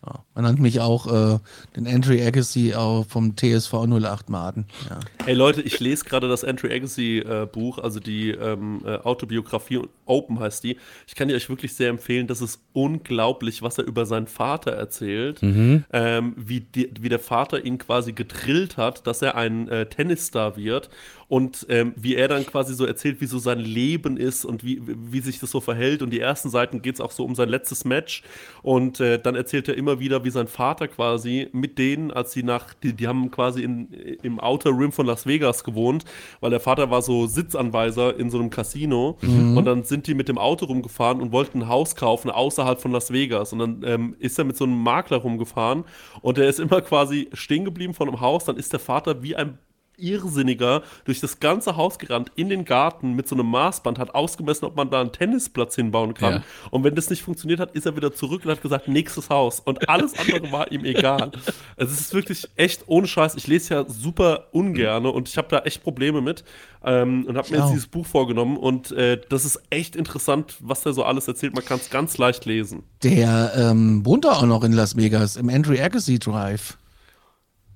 ja. Man nennt mich auch äh, den Entry Agassi auch vom TSV 08 Maden. Ja. Ey Leute, ich lese gerade das Entry Agassi äh, Buch, also die ähm, äh, Autobiografie Open heißt die. Ich kann die euch wirklich sehr empfehlen. Das ist unglaublich, was er über seinen Vater erzählt. Ähm, wie, die, wie der Vater ihn quasi gedrillt hat, dass er ein äh, Tennisstar wird und ähm, wie er dann quasi so erzählt, wie so sein Leben ist und wie, wie sich das so verhält. Und die ersten Seiten geht es auch so um sein letztes Match. Und äh, dann erzählt er immer wieder, wie sein Vater quasi mit denen, als sie nach, die, die haben quasi in, im Outer Rim von Las Vegas gewohnt, weil der Vater war so Sitzanweiser in so einem Casino. Und dann sind die mit dem Auto rumgefahren und wollten ein Haus kaufen außerhalb von Las Vegas. Und dann ähm, ist er mit so einem Makler rumgefahren und der ist immer quasi stehen geblieben vor einem Haus. Dann ist der Vater wie ein Irrsinniger durch das ganze Haus gerannt, in den Garten mit so einem Maßband, hat ausgemessen, ob man da einen Tennisplatz hinbauen kann. Ja. Und wenn das nicht funktioniert hat, ist er wieder zurück und hat gesagt, nächstes Haus. Und alles andere war ihm egal. Also es ist wirklich echt ohne Scheiß. Ich lese ja super ungerne und ich habe da echt Probleme mit. Ähm, und habe mir jetzt dieses Buch vorgenommen und äh, das ist echt interessant, was der so alles erzählt. Man kann es ganz leicht lesen. Der ähm, wohnt da auch noch in Las Vegas, im Entry Agassi Drive.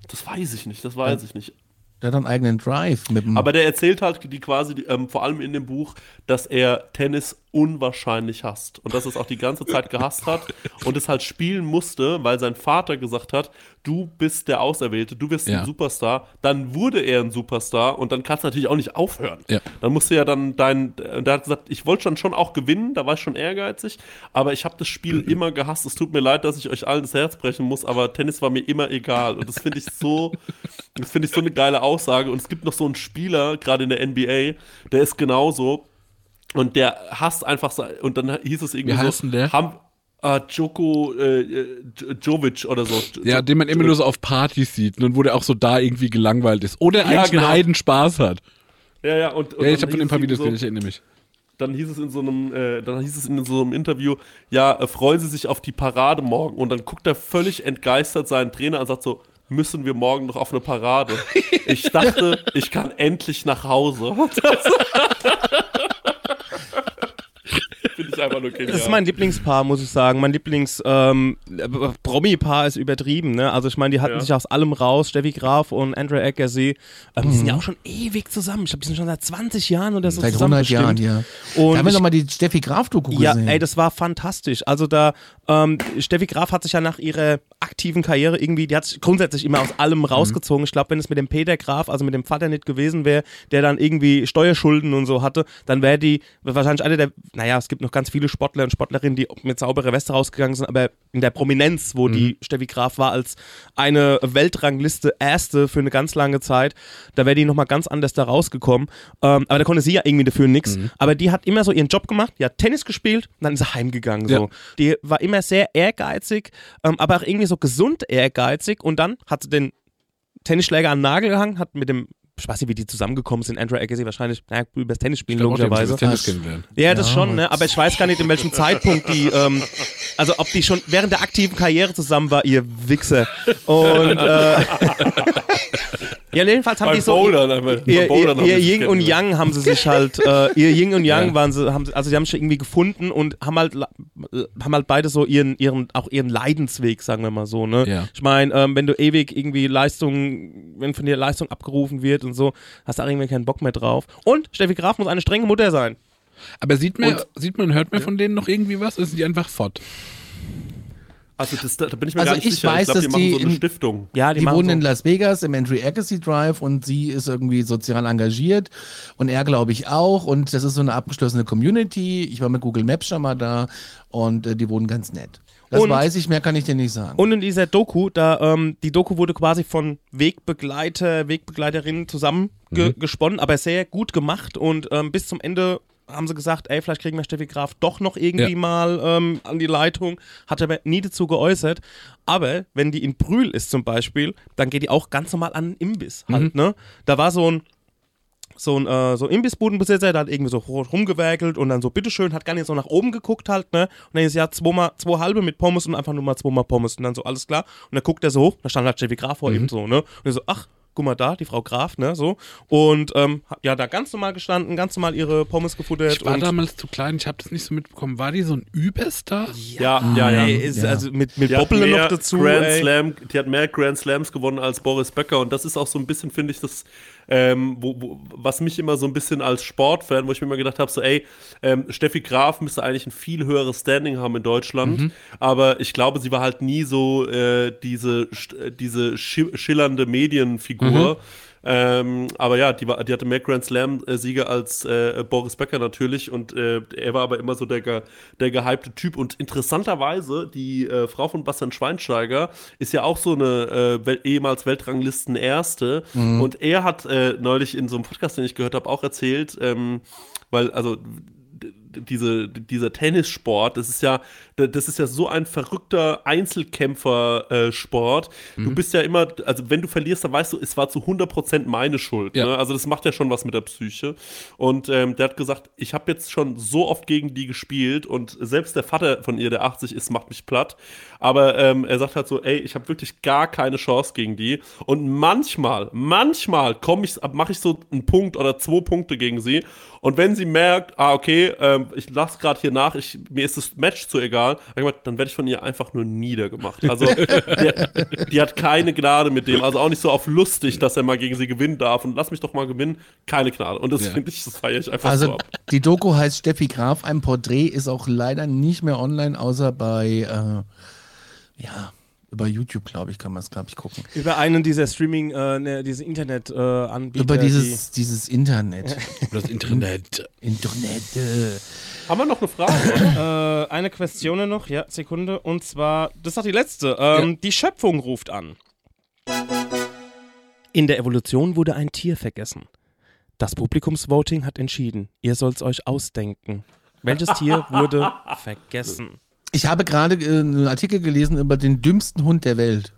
Das weiß ich nicht, das weiß ich nicht. Der hat einen eigenen Drive mit dem. Aber der erzählt halt die quasi, ähm, vor allem in dem Buch, dass er Tennis unwahrscheinlich hasst und dass es auch die ganze Zeit gehasst hat und es halt spielen musste, weil sein Vater gesagt hat, du bist der Auserwählte, du wirst Ja. ein Superstar. Dann wurde er ein Superstar und dann kannst du natürlich auch nicht aufhören. Ja. Dann musste ja dann dein, äh, der hat gesagt, ich wollte schon schon auch gewinnen, da war ich schon ehrgeizig, aber ich habe das Spiel immer gehasst. Es tut mir leid, dass ich euch allen das Herz brechen muss, aber Tennis war mir immer egal und das finde ich so, das finde ich so eine geile Aussage. Und es gibt noch so einen Spieler, gerade in der NBA, der ist genauso. Und der hasst einfach, so- und dann hieß es irgendwie Wie so, heißt denn der? Ham, äh, Djoko äh, Jovic oder so. Ja, den man immer nur so auf Partys sieht und wo der auch so da irgendwie gelangweilt ist. Oder eigentlich genau. einen Heiden Spaß hat. Ja, ja, und, und Ja, ich dann habe von hieß ein paar es Videos gesehen, ich erinnere mich. dann hieß es in so einem, äh, dann hieß es in so einem Interview, ja, äh, freuen Sie sich auf die Parade morgen. Und dann guckt er völlig entgeistert seinen Trainer an und sagt so, müssen wir morgen noch auf eine Parade? Ich dachte, ich kann endlich nach Hause. Ich einfach nur genial. Das ist mein Lieblingspaar, muss ich sagen. Mein Lieblings-Promi-Paar ist übertrieben. Ne? Also ich meine, die hatten Ja. sich aus allem raus, Steffi Graf und Andrew Agassi. Ähm, Die sind ja auch schon ewig zusammen. Ich glaube, die sind schon seit 20 Jahren oder so Seit zusammen 100 Jahren, bestimmt. ja. Und da haben wir nochmal die Steffi Graf-Doku Ja, gesehen. ey, das war fantastisch. Also da, ähm, Steffi Graf hat sich ja nach ihrer aktiven Karriere irgendwie, die hat sich grundsätzlich immer aus allem rausgezogen. Ich glaube, wenn es mit dem Peter Graf, also mit dem Vater nicht gewesen wäre, der dann irgendwie Steuerschulden und so hatte, dann wäre die wahrscheinlich eine der, naja, es gibt noch ganz viele Sportler und Sportlerinnen, die mit sauberer Weste rausgegangen sind, aber in der Prominenz, wo die Steffi Graf war, als eine Weltrangliste Erste für eine ganz lange Zeit, da wäre die nochmal ganz anders da rausgekommen. Ähm, aber da konnte sie ja irgendwie dafür nichts. Aber die hat immer so ihren Job gemacht, die hat Tennis gespielt und dann ist sie heimgegangen. So. Ja. Die war immer sehr ehrgeizig, ähm, aber auch irgendwie so gesund ehrgeizig und dann hat sie den Tennisschläger an den Nagel gehangen, hat mit dem, ich weiß nicht, wie die zusammengekommen sind, Andrew Agassi wahrscheinlich, naja, über das Tennis spielen, logischerweise. Tennis kennenlernen. Ja, das Ja, schon, ne? aber ich weiß gar nicht, in welchem Zeitpunkt die, ähm, also ob die schon während der aktiven Karriere zusammen war, ihr Wichser. Und, äh, ja, jedenfalls haben die so, Bouldern beim ihr, Bouldern ihr, ihr die sich Yin und. Yang haben sie sich halt, äh, ihr Yin und Yang Ja. waren sie, haben, sie- also die haben sich irgendwie gefunden und haben halt, haben halt beide so ihren, ihren, auch ihren Leidensweg, sagen wir mal so, ne? Ja. Ich meine, ähm, wenn du ewig irgendwie Leistung, wenn von dir Leistung abgerufen wird und so, hast du auch irgendwie keinen Bock mehr drauf. Und Steffi Graf muss eine strenge Mutter sein. Aber sieht man, sieht man, hört man von denen noch irgendwie was? Oder sind die einfach fort? Also das, da bin ich mir Also gar nicht ich sicher. weiß, ich glaube, die dass machen die so eine in- Stiftung. Ja, die, Die, wohnen so. in Las Vegas im Andrew Agassi Drive und sie ist irgendwie sozial engagiert und er glaube ich auch und das ist so eine abgeschlossene Community. Ich war mit Google Maps schon mal da und äh, die wohnen ganz nett. Das Und- weiß ich, mehr kann ich dir nicht sagen. Und in dieser Doku, da, ähm, die Doku wurde quasi von Wegbegleiter, Wegbegleiterinnen zusammengesponnen, gesponnen, aber sehr gut gemacht und ähm, bis zum Ende haben sie gesagt, ey, vielleicht kriegen wir Steffi Graf doch noch irgendwie Ja. mal ähm, an die Leitung, hat aber nie dazu geäußert. Aber wenn die in Brühl ist zum Beispiel, dann geht die auch ganz normal an den Imbiss halt, ne? Da war so ein so ein äh, so Imbissbudenbesitzer, der hat irgendwie so rumgewerkelt und dann so, bitteschön, hat gar nicht so nach oben geguckt halt, ne? Und dann ist ja zweimal, zwei halbe mit Pommes und einfach nur mal zweimal Pommes und dann so, alles klar. Und dann guckt er so hoch, da stand halt Steffi Graf vor ihm so, ne? Und er so, ach, guck mal da, die Frau Graf, ne? So. Und ähm, hat ja, da ganz normal gestanden, ganz normal ihre Pommes gefuttert Ich war und damals zu klein, ich habe das nicht so mitbekommen. War die so ein Überstar? Ja, ja, ja. ey, ist, Ja. also mit, mit mehr noch dazu, Grand ey. Slam, die hat mehr Grand Slams gewonnen als Boris Becker und das ist auch so ein bisschen, finde ich, das, ähm, wo, wo, was mich immer so ein bisschen als Sportfan, wo ich mir immer gedacht habe, so ey, ähm, Steffi Graf müsste eigentlich ein viel höheres Standing haben in Deutschland, Mhm. aber ich glaube, sie war halt nie so äh, diese, äh, diese schi schillernde Medienfigur. Mhm. Ähm, aber ja, die, war, die hatte mehr Grand Slam-Siege als äh, Boris Becker natürlich und äh, er war aber immer so der, der gehypte Typ. Und interessanterweise, die äh, Frau von Bastian Schweinsteiger ist ja auch so eine äh, wel ehemals Weltranglisten-Erste und er hat äh, neulich in so einem Podcast, den ich gehört habe, auch erzählt, ähm, weil, also diese, dieser Tennissport, das ist ja, das ist ja so ein verrückter Einzelkämpfer-Sport. Du bist ja immer, also wenn du verlierst, dann weißt du, es war zu 100% meine Schuld. Ja. Ne? Also das macht ja schon was mit der Psyche. Und ähm, der hat gesagt, ich habe jetzt schon so oft gegen die gespielt und selbst der Vater von ihr, der 80 ist, macht mich platt. Aber ähm, er sagt halt so, ey, ich habe wirklich gar keine Chance gegen die. Und manchmal, manchmal komme ich, mache ich so einen Punkt oder zwei Punkte gegen sie. Und wenn sie merkt, ah, okay, ähm, ich lasse gerade hier nach, ich, mir ist das Match zu egal, dann werde ich von ihr einfach nur niedergemacht. Also die, die hat keine Gnade mit dem, also auch nicht so auf lustig, dass er mal gegen sie gewinnen darf und lass mich doch mal gewinnen, keine Gnade. Und das Ja. finde ich, das feiere ich einfach so Also ab. die Doku heißt Steffi Graf, ein Porträt, ist auch leider nicht mehr online, außer bei, äh, ja, über YouTube, glaube ich, kann man es, glaube ich, gucken. Über einen dieser Streaming, äh, ne, diese Internet-Anbieter. Äh, Über dieses, dieses Internet. Das Internet. Internet. Haben wir noch eine Frage? die, äh, eine Question noch, ja, Sekunde. Und zwar, das ist auch die letzte. Ähm, Die Schöpfung ruft an. In der Evolution wurde ein Tier vergessen. Das Publikumsvoting hat entschieden. Ihr sollt's euch ausdenken. Welches Tier wurde vergessen? Ich habe gerade äh, einen Artikel gelesen über den dümmsten Hund der Welt.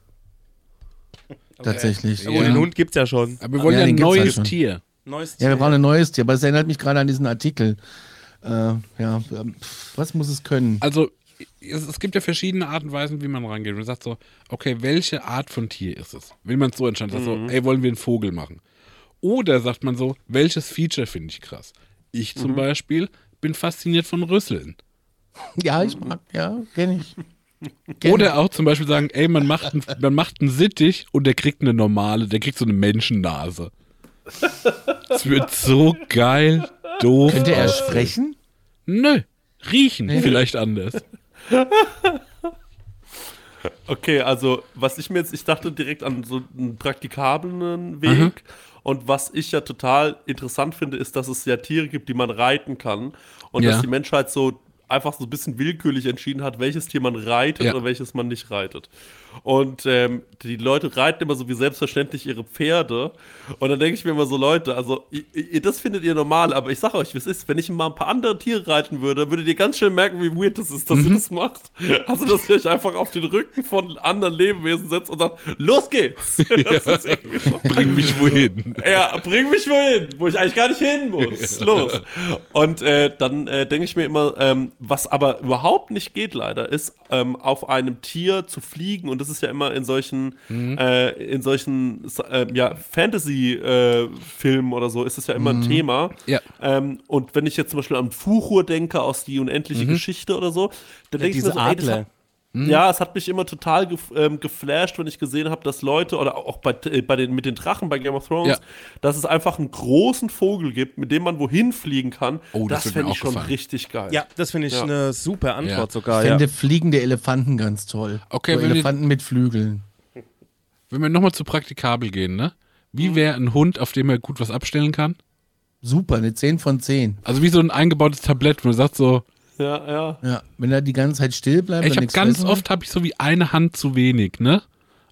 Tatsächlich. Oh, den Hund gibt's ja schon. Aber wir wollen Ja, ja, ein ja neues schon. Tier. Neues Ja, wir brauchen ein neues Tier, aber es erinnert mich gerade an diesen Artikel. Äh, ja, ähm, was muss es können? Also, es, es gibt ja verschiedene Arten und Weisen, wie man rangeht. Man sagt so, okay, welche Art von Tier ist es? Will man es so entscheiden? Sagt so, ey, wollen wir einen Vogel machen? Oder sagt man so, welches Feature finde ich krass? Ich zum Beispiel bin fasziniert von Rüsseln. Ja, ich mag, ja, kenne ich. Kenn Oder auch zum Beispiel sagen, ey, man macht, einen, man macht einen Sittich und der kriegt eine normale, der kriegt so eine Menschennase. Es wird so geil, doof. Könnte er aussehen. sprechen? Nö, riechen vielleicht anders. Okay, also was ich mir jetzt, ich dachte direkt an so einen praktikablen Weg. Mhm. Und was ich ja total interessant finde, ist, dass es ja Tiere gibt, die man reiten kann. Und Ja. dass die Menschheit so einfach so ein bisschen willkürlich entschieden hat, welches Tier man reitet Ja. oder welches man nicht reitet. Und ähm, die Leute reiten immer so wie selbstverständlich ihre Pferde. Und dann denke ich mir immer so, Leute, also i- i- das findet ihr normal, aber ich sage euch, wie es ist, wenn ich mal ein paar andere Tiere reiten würde, würdet ihr ganz schnell merken, wie weird das ist, dass Mhm. ihr das macht. Also, dass ihr euch einfach auf den Rücken von anderen Lebewesen setzt und sagt, los geht's. Das so. Bring mich wohin. Ja, bring mich wohin, wo ich eigentlich gar nicht hin muss. Los. Und äh, dann äh, denke ich mir immer, ähm, was aber überhaupt nicht geht leider, ist ähm, auf einem Tier zu fliegen. Und das ist ja immer in solchen, äh, in solchen äh, ja, Fantasy-Filmen oder so, ist das ja immer ein Thema. Ja. Ähm, und wenn ich jetzt zum Beispiel an Fuchur denke aus die unendliche Geschichte oder so, dann denke ich mir diese so, ey, das Adler. Hat, ja, es hat mich immer total gef ähm, geflasht, wenn ich gesehen habe, dass Leute, oder auch bei, äh, bei den, mit den Drachen bei Game of Thrones, Ja. dass es einfach einen großen Vogel gibt, mit dem man wohin fliegen kann. Oh, das das fände ich schon gefallen. richtig geil. Ja, das finde ich Ja. eine super Antwort Ja. Ich sogar. Ja. fände fliegende Elefanten ganz toll. Okay, so Elefanten mit Flügeln. Wenn wir nochmal zu praktikabel gehen, ne? Wie wäre ein Hund, auf dem er gut was abstellen kann? Super, eine 10 von 10. Also wie so ein eingebautes Tablett, wo du sagst so, ja, ja. Ja, wenn er die ganze Zeit still bleibt ich habe ganz oft habe ich so wie eine Hand zu wenig, ne?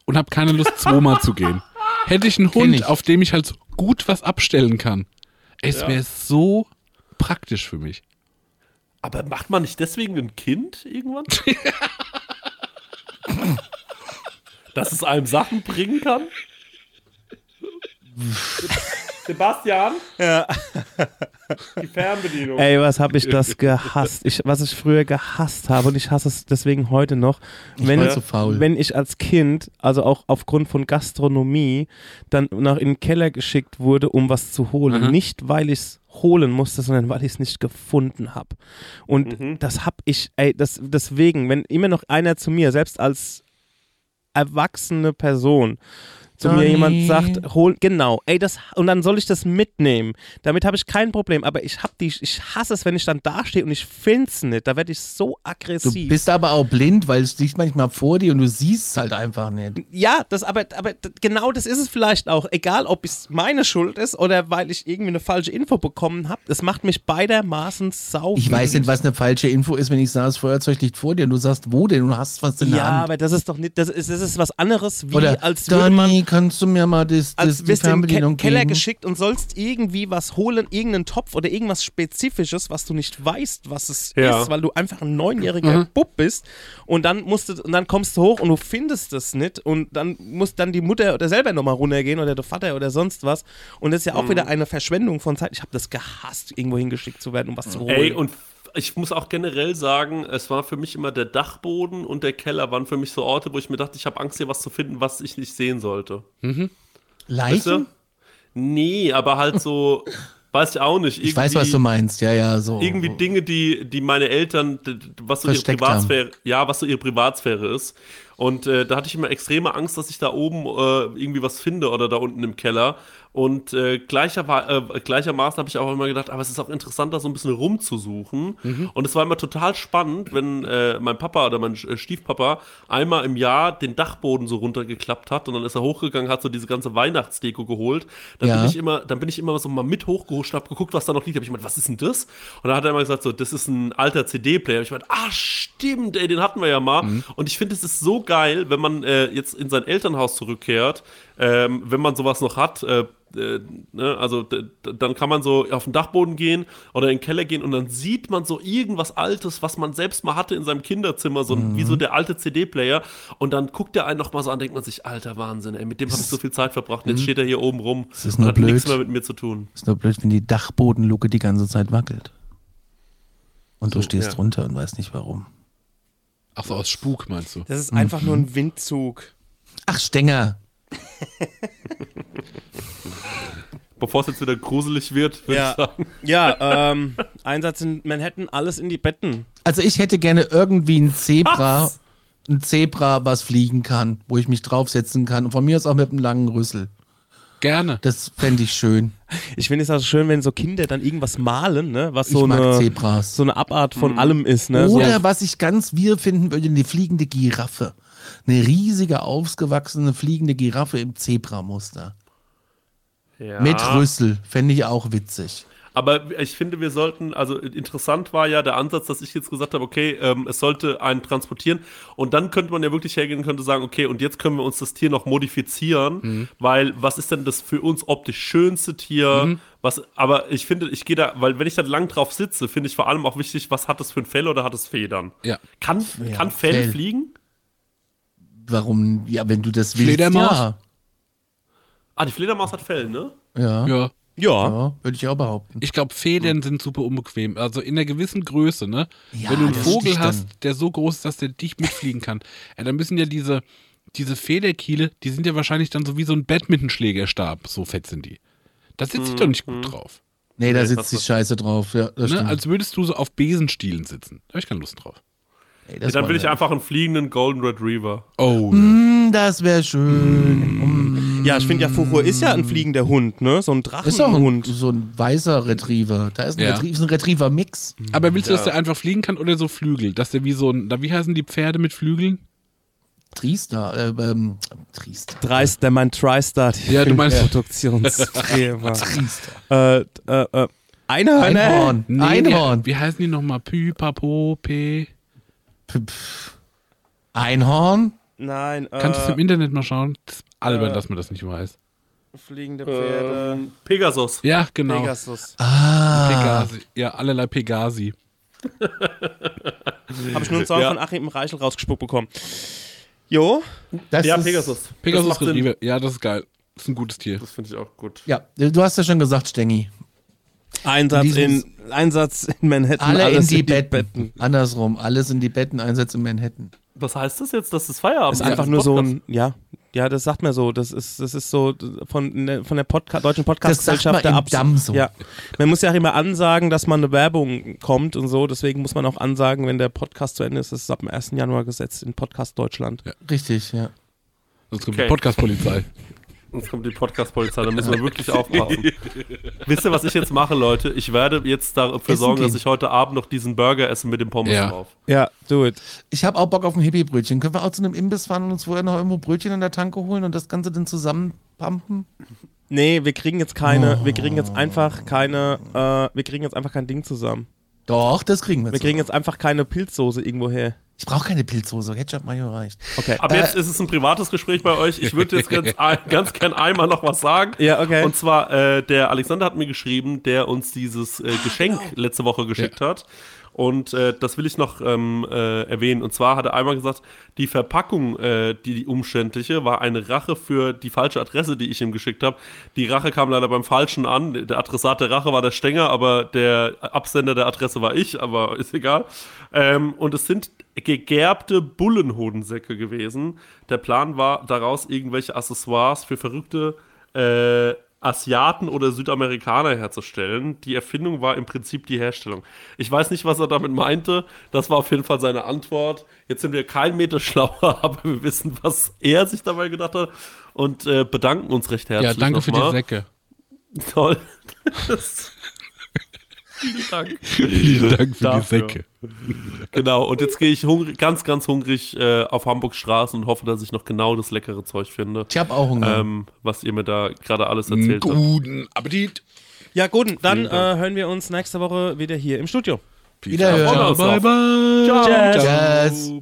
Und habe keine Lust zweimal zu gehen. Hätte ich einen Hund, ich. auf dem ich halt so gut was abstellen kann. Es Ja. wäre so praktisch für mich. Aber macht man nicht deswegen ein Kind irgendwann? Dass es einem Sachen bringen kann? Sebastian? Ja. Die Fernbedienung. Ey, was habe ich das gehasst? Ich, was ich früher gehasst habe und ich hasse es deswegen heute noch. Wenn, war zu faul. wenn ich als Kind, also auch aufgrund von Gastronomie, dann nach in den Keller geschickt wurde, um was zu holen. Aha. Nicht, weil ich es holen musste, sondern weil ich es nicht gefunden habe. Und das habe ich, ey, das, deswegen, wenn immer noch einer zu mir, selbst als erwachsene Person, zu mir Donny. jemand sagt, hol, genau, ey, das, und dann soll ich das mitnehmen. Damit habe ich kein Problem, aber ich hab die, ich hasse es, wenn ich dann dastehe und ich finde es nicht. Da werde ich so Du aggressiv. bist aber auch blind, weil es liegt manchmal vor dir und du siehst es halt einfach nicht. ja, das, aber, aber genau das ist es vielleicht auch. Egal, ob es meine Schuld ist oder weil ich irgendwie eine falsche Info bekommen habe. Das macht mich beidermaßen sau. Ich weiß nicht, was eine falsche Info ist, wenn ich sage, das Feuerzeug liegt vor dir und du sagst, wo denn? Du hast was in der Ja, Hand. aber das ist doch nicht, das ist, das ist was anderes, wie Oder, als würde man kannst du mir mal das, das, als die wirst du in den Ke Fernbedienung Keller geben? geschickt und sollst irgendwie was holen, irgendeinen Topf oder irgendwas Spezifisches, was du nicht weißt, was es Ja. ist, weil du einfach ein neunjähriger Bub bist und dann musst du, und dann kommst du hoch und du findest es nicht und dann muss dann die Mutter oder selber nochmal runtergehen oder der Vater oder sonst was und das ist ja auch wieder eine Verschwendung von Zeit. Ich habe das gehasst, irgendwo hingeschickt zu werden, um was zu holen. Ey, und ich muss auch generell sagen, es war für mich immer der Dachboden und der Keller waren für mich so Orte, wo ich mir dachte, ich habe Angst, hier was zu finden, was ich nicht sehen sollte. Weißt du? Leichen? Nee, aber halt so, weiß ich auch nicht. Ich weiß, was du meinst. Ja, ja, so. irgendwie Dinge, die, die meine Eltern, was so ihre Privatsphäre, ja, was so ihre Privatsphäre ist. Und äh, da hatte ich immer extreme Angst, dass ich da oben äh, irgendwie was finde oder da unten im Keller. Und äh, gleicher, äh, gleichermaßen habe ich auch immer gedacht, aber es ist auch interessant, da so ein bisschen rumzusuchen. Und es war immer total spannend, wenn äh, mein Papa oder mein äh, Stiefpapa einmal im Jahr den Dachboden so runtergeklappt hat und dann ist er hochgegangen, hat so diese ganze Weihnachtsdeko geholt. Dann Ja. bin ich immer, dann bin ich immer so mal mit hochgehuscht, hab geguckt, was da noch liegt. Hab ich gemeint, was ist denn das? Und dann hat er immer gesagt, so, das ist ein alter CD-Player. Ich meinte, ah, stimmt, ey, den hatten wir ja mal. Und ich finde, es ist so geil, wenn man äh, jetzt in sein Elternhaus zurückkehrt, ähm, wenn man sowas noch hat, äh, äh, ne, also dann kann man so auf den Dachboden gehen oder in den Keller gehen und dann sieht man so irgendwas Altes, was man selbst mal hatte in seinem Kinderzimmer, so ein- wie so der alte CD-Player und dann guckt der einen noch mal so an, denkt man sich, alter Wahnsinn, ey, mit dem habe ich so viel Zeit verbracht und jetzt steht er hier oben rum Das ist und hat nichts blöd. mehr mit mir zu tun. Ist nur blöd, wenn die Dachbodenluke die ganze Zeit wackelt. Und du So, stehst ja. drunter und weißt nicht warum. Ach so, aus Spuk meinst du? das ist einfach nur ein Windzug. Ach, Stenger. Bevor es jetzt wieder gruselig wird, würde ich Ja, sagen. ja ähm, Einsatz in Manhattan, alles in die Betten. Also ich hätte gerne irgendwie ein Zebra, ein Zebra, was fliegen kann, wo ich mich draufsetzen kann. Und von mir aus auch mit einem langen Rüssel. Gerne. Das fände ich schön. Ich finde es also schön, wenn so Kinder dann irgendwas malen, ne? Was Ich so eine, Zebras. so eine Abart von allem ist, ne? So, Oder was ich ganz wir finden würde, eine fliegende Giraffe. Eine riesige, ausgewachsene fliegende Giraffe im Zebramuster. Ja. Mit Rüssel. Fände ich auch witzig. Aber ich finde, wir sollten, also interessant war ja der Ansatz, dass ich jetzt gesagt habe, okay, ähm, es sollte einen transportieren und dann könnte man ja wirklich hergehen und könnte sagen, okay, und jetzt können wir uns das Tier noch modifizieren, Mhm. weil was ist denn das für uns optisch schönste Tier? Mhm. Was, aber ich finde, ich gehe da, weil wenn ich da lang drauf sitze, finde ich vor allem auch wichtig, was hat es für ein Fell oder hat es Federn? Ja. Kann, Ja, kann Fell, Fell. fliegen? Warum? Ja, wenn du das willst. Fledermaus? Ah, die Fledermaus hat Fell, ne? Ja. Ja. Ja. ja. würde ich auch behaupten. Ich glaube, Federn sind super unbequem. Also in einer gewissen Größe, ne? Ja, Wenn du einen Vogel hast, dann. der so groß ist, dass der dicht mitfliegen kann, ja, dann müssen ja diese, diese Federkiele, die sind ja wahrscheinlich dann so wie so ein Badmintonschlägerstab. So fett sind die. Da sitze ich doch nicht gut drauf. Nee, da Nee, sitzt die Scheiße drauf. Ja, das Ne? Als würdest du so auf Besenstielen sitzen. Da habe ich keine Lust drauf. Ey, das dann will ich einfach einen fliegenden Golden Retriever. Oh. Mm, das wäre schön. Mm. Ja, ich finde ja, Furo ist ja ein fliegender Hund, ne? So ein Ist doch ein, Drachenhund. so ein weißer Retriever. Da ist ein, Ja. Retriever, ein Retriever-Mix. Aber willst du, dass der einfach fliegen kann oder so Flügel? Dass der wie so ein, da- wie heißen die Pferde mit Flügeln? Triester. Äh, ähm, Triester. Dreist, der meint TriStar. die Ja, du meinst- Filmproduktionsfirma. Triester. äh, äh, äh, Einhörner. Einhorn. Einhorn. Wie, wie heißen die nochmal? Pü, Papo, P. Einhorn? Nein, äh, Kannst du im Internet mal schauen? Das albern, äh, dass man das nicht weiß. fliegende Pferde. Ähm, Pegasus. Ja, genau. Pegasus. Ah. Pegasi. Ja, allerlei Pegasi. Habe ich nur einen Song Ja. von Achim Reichel rausgespuckt bekommen. Jo, Das Ja, ist, Pegasus. Pegasus das. Ja, das ist geil. Das ist ein gutes Tier. Das finde ich auch gut. Ja, du hast ja schon gesagt, Stengi. Einsatz In in, Einsatz in Manhattan. Alle in alles die, Betten. Andersrum. Alles in die Betten. Einsatz in Manhattan. Was heißt das jetzt? Das ist Feierabend. Das ist einfach Ja, nur so ein, ja, ja, das sagt man so. Das ist, das ist so von, der- von der Podca deutschen Das Podcast-Gesellschaft man der Abs- so. Ja, man muss ja auch immer ansagen, dass man eine Werbung kommt und so. Deswegen muss man auch ansagen, wenn der Podcast zu Ende ist. Das ist ab dem 1. Januar gesetzt in Podcast Deutschland. Richtig, ja. Sonst kommt Okay. die Podcast-Polizei. Jetzt kommt die Podcast-Polizei, da müssen wir wirklich aufpassen. Wisst ihr, was ich jetzt mache, Leute? Ich werde jetzt dafür Essen sorgen, dass gehen. ich heute Abend noch diesen Burger esse mit dem Pommes Ja. drauf. Ja, do it. Ich habe auch Bock auf ein Hippie-Brötchen. Können wir auch zu einem Imbiss fahren und uns vorher noch irgendwo Brötchen in der Tanke holen und das Ganze dann zusammenpumpen? Nee, wir kriegen jetzt keine, wir kriegen jetzt einfach keine, äh, wir kriegen jetzt einfach kein Ding zusammen. Doch, das kriegen wir. Wir kriegen jetzt einfach keine Pilzsoße irgendwo her. Ich brauche keine Pilzhose. Ketchup Mayo reicht. Okay. Aber jetzt ist es ein privates Gespräch bei euch. Ich würde jetzt ganz, ganz gern einmal noch was sagen. Ja, okay. Und zwar, äh, der Alexander hat mir geschrieben, der uns dieses äh, Geschenk letzte Woche geschickt hat. Und äh, das will ich noch ähm, äh, erwähnen. Und zwar hat er einmal gesagt, die Verpackung, äh, die, die umständliche, war eine Rache für die falsche Adresse, die ich ihm geschickt habe. Die Rache kam leider beim Falschen an. Der Adressat der Rache war der Stenger, aber der Absender der Adresse war ich, aber ist egal. Ähm, und es sind gegerbte Bullenhodensäcke gewesen. Der Plan war, daraus irgendwelche Accessoires für verrückte äh, Asiaten oder Südamerikaner herzustellen. Die Erfindung war im Prinzip die Herstellung. Ich weiß nicht, was er damit meinte. Das war auf jeden Fall seine Antwort. Jetzt sind wir kein Meter schlauer, aber wir wissen, was er sich dabei gedacht hat und äh, bedanken uns recht herzlich. Ja, danke für die nochmal. Säcke. Toll. Vielen Dank. Vielen Dank für Dafür. die Säcke. Genau, und jetzt gehe ich hungrig, ganz, ganz hungrig äh, auf Hamburgs Straßen und hoffe, dass ich noch genau das leckere Zeug finde, Ich habe auch Hunger. ähm, was ihr mir da gerade alles erzählt habt. Guten Appetit. Ja, gut, dann äh, hören wir uns nächste Woche wieder hier im Studio. Wiederhören. Ciao, Bye, bye. Tschüss. Du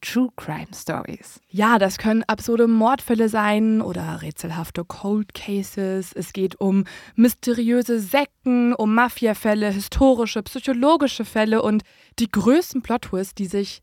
True Crime Stories. Ja, das können absurde Mordfälle sein oder rätselhafte Cold Cases. Es geht um mysteriöse Sekten, um Mafiafälle, historische, psychologische Fälle und die größten Plot-Twists, die sich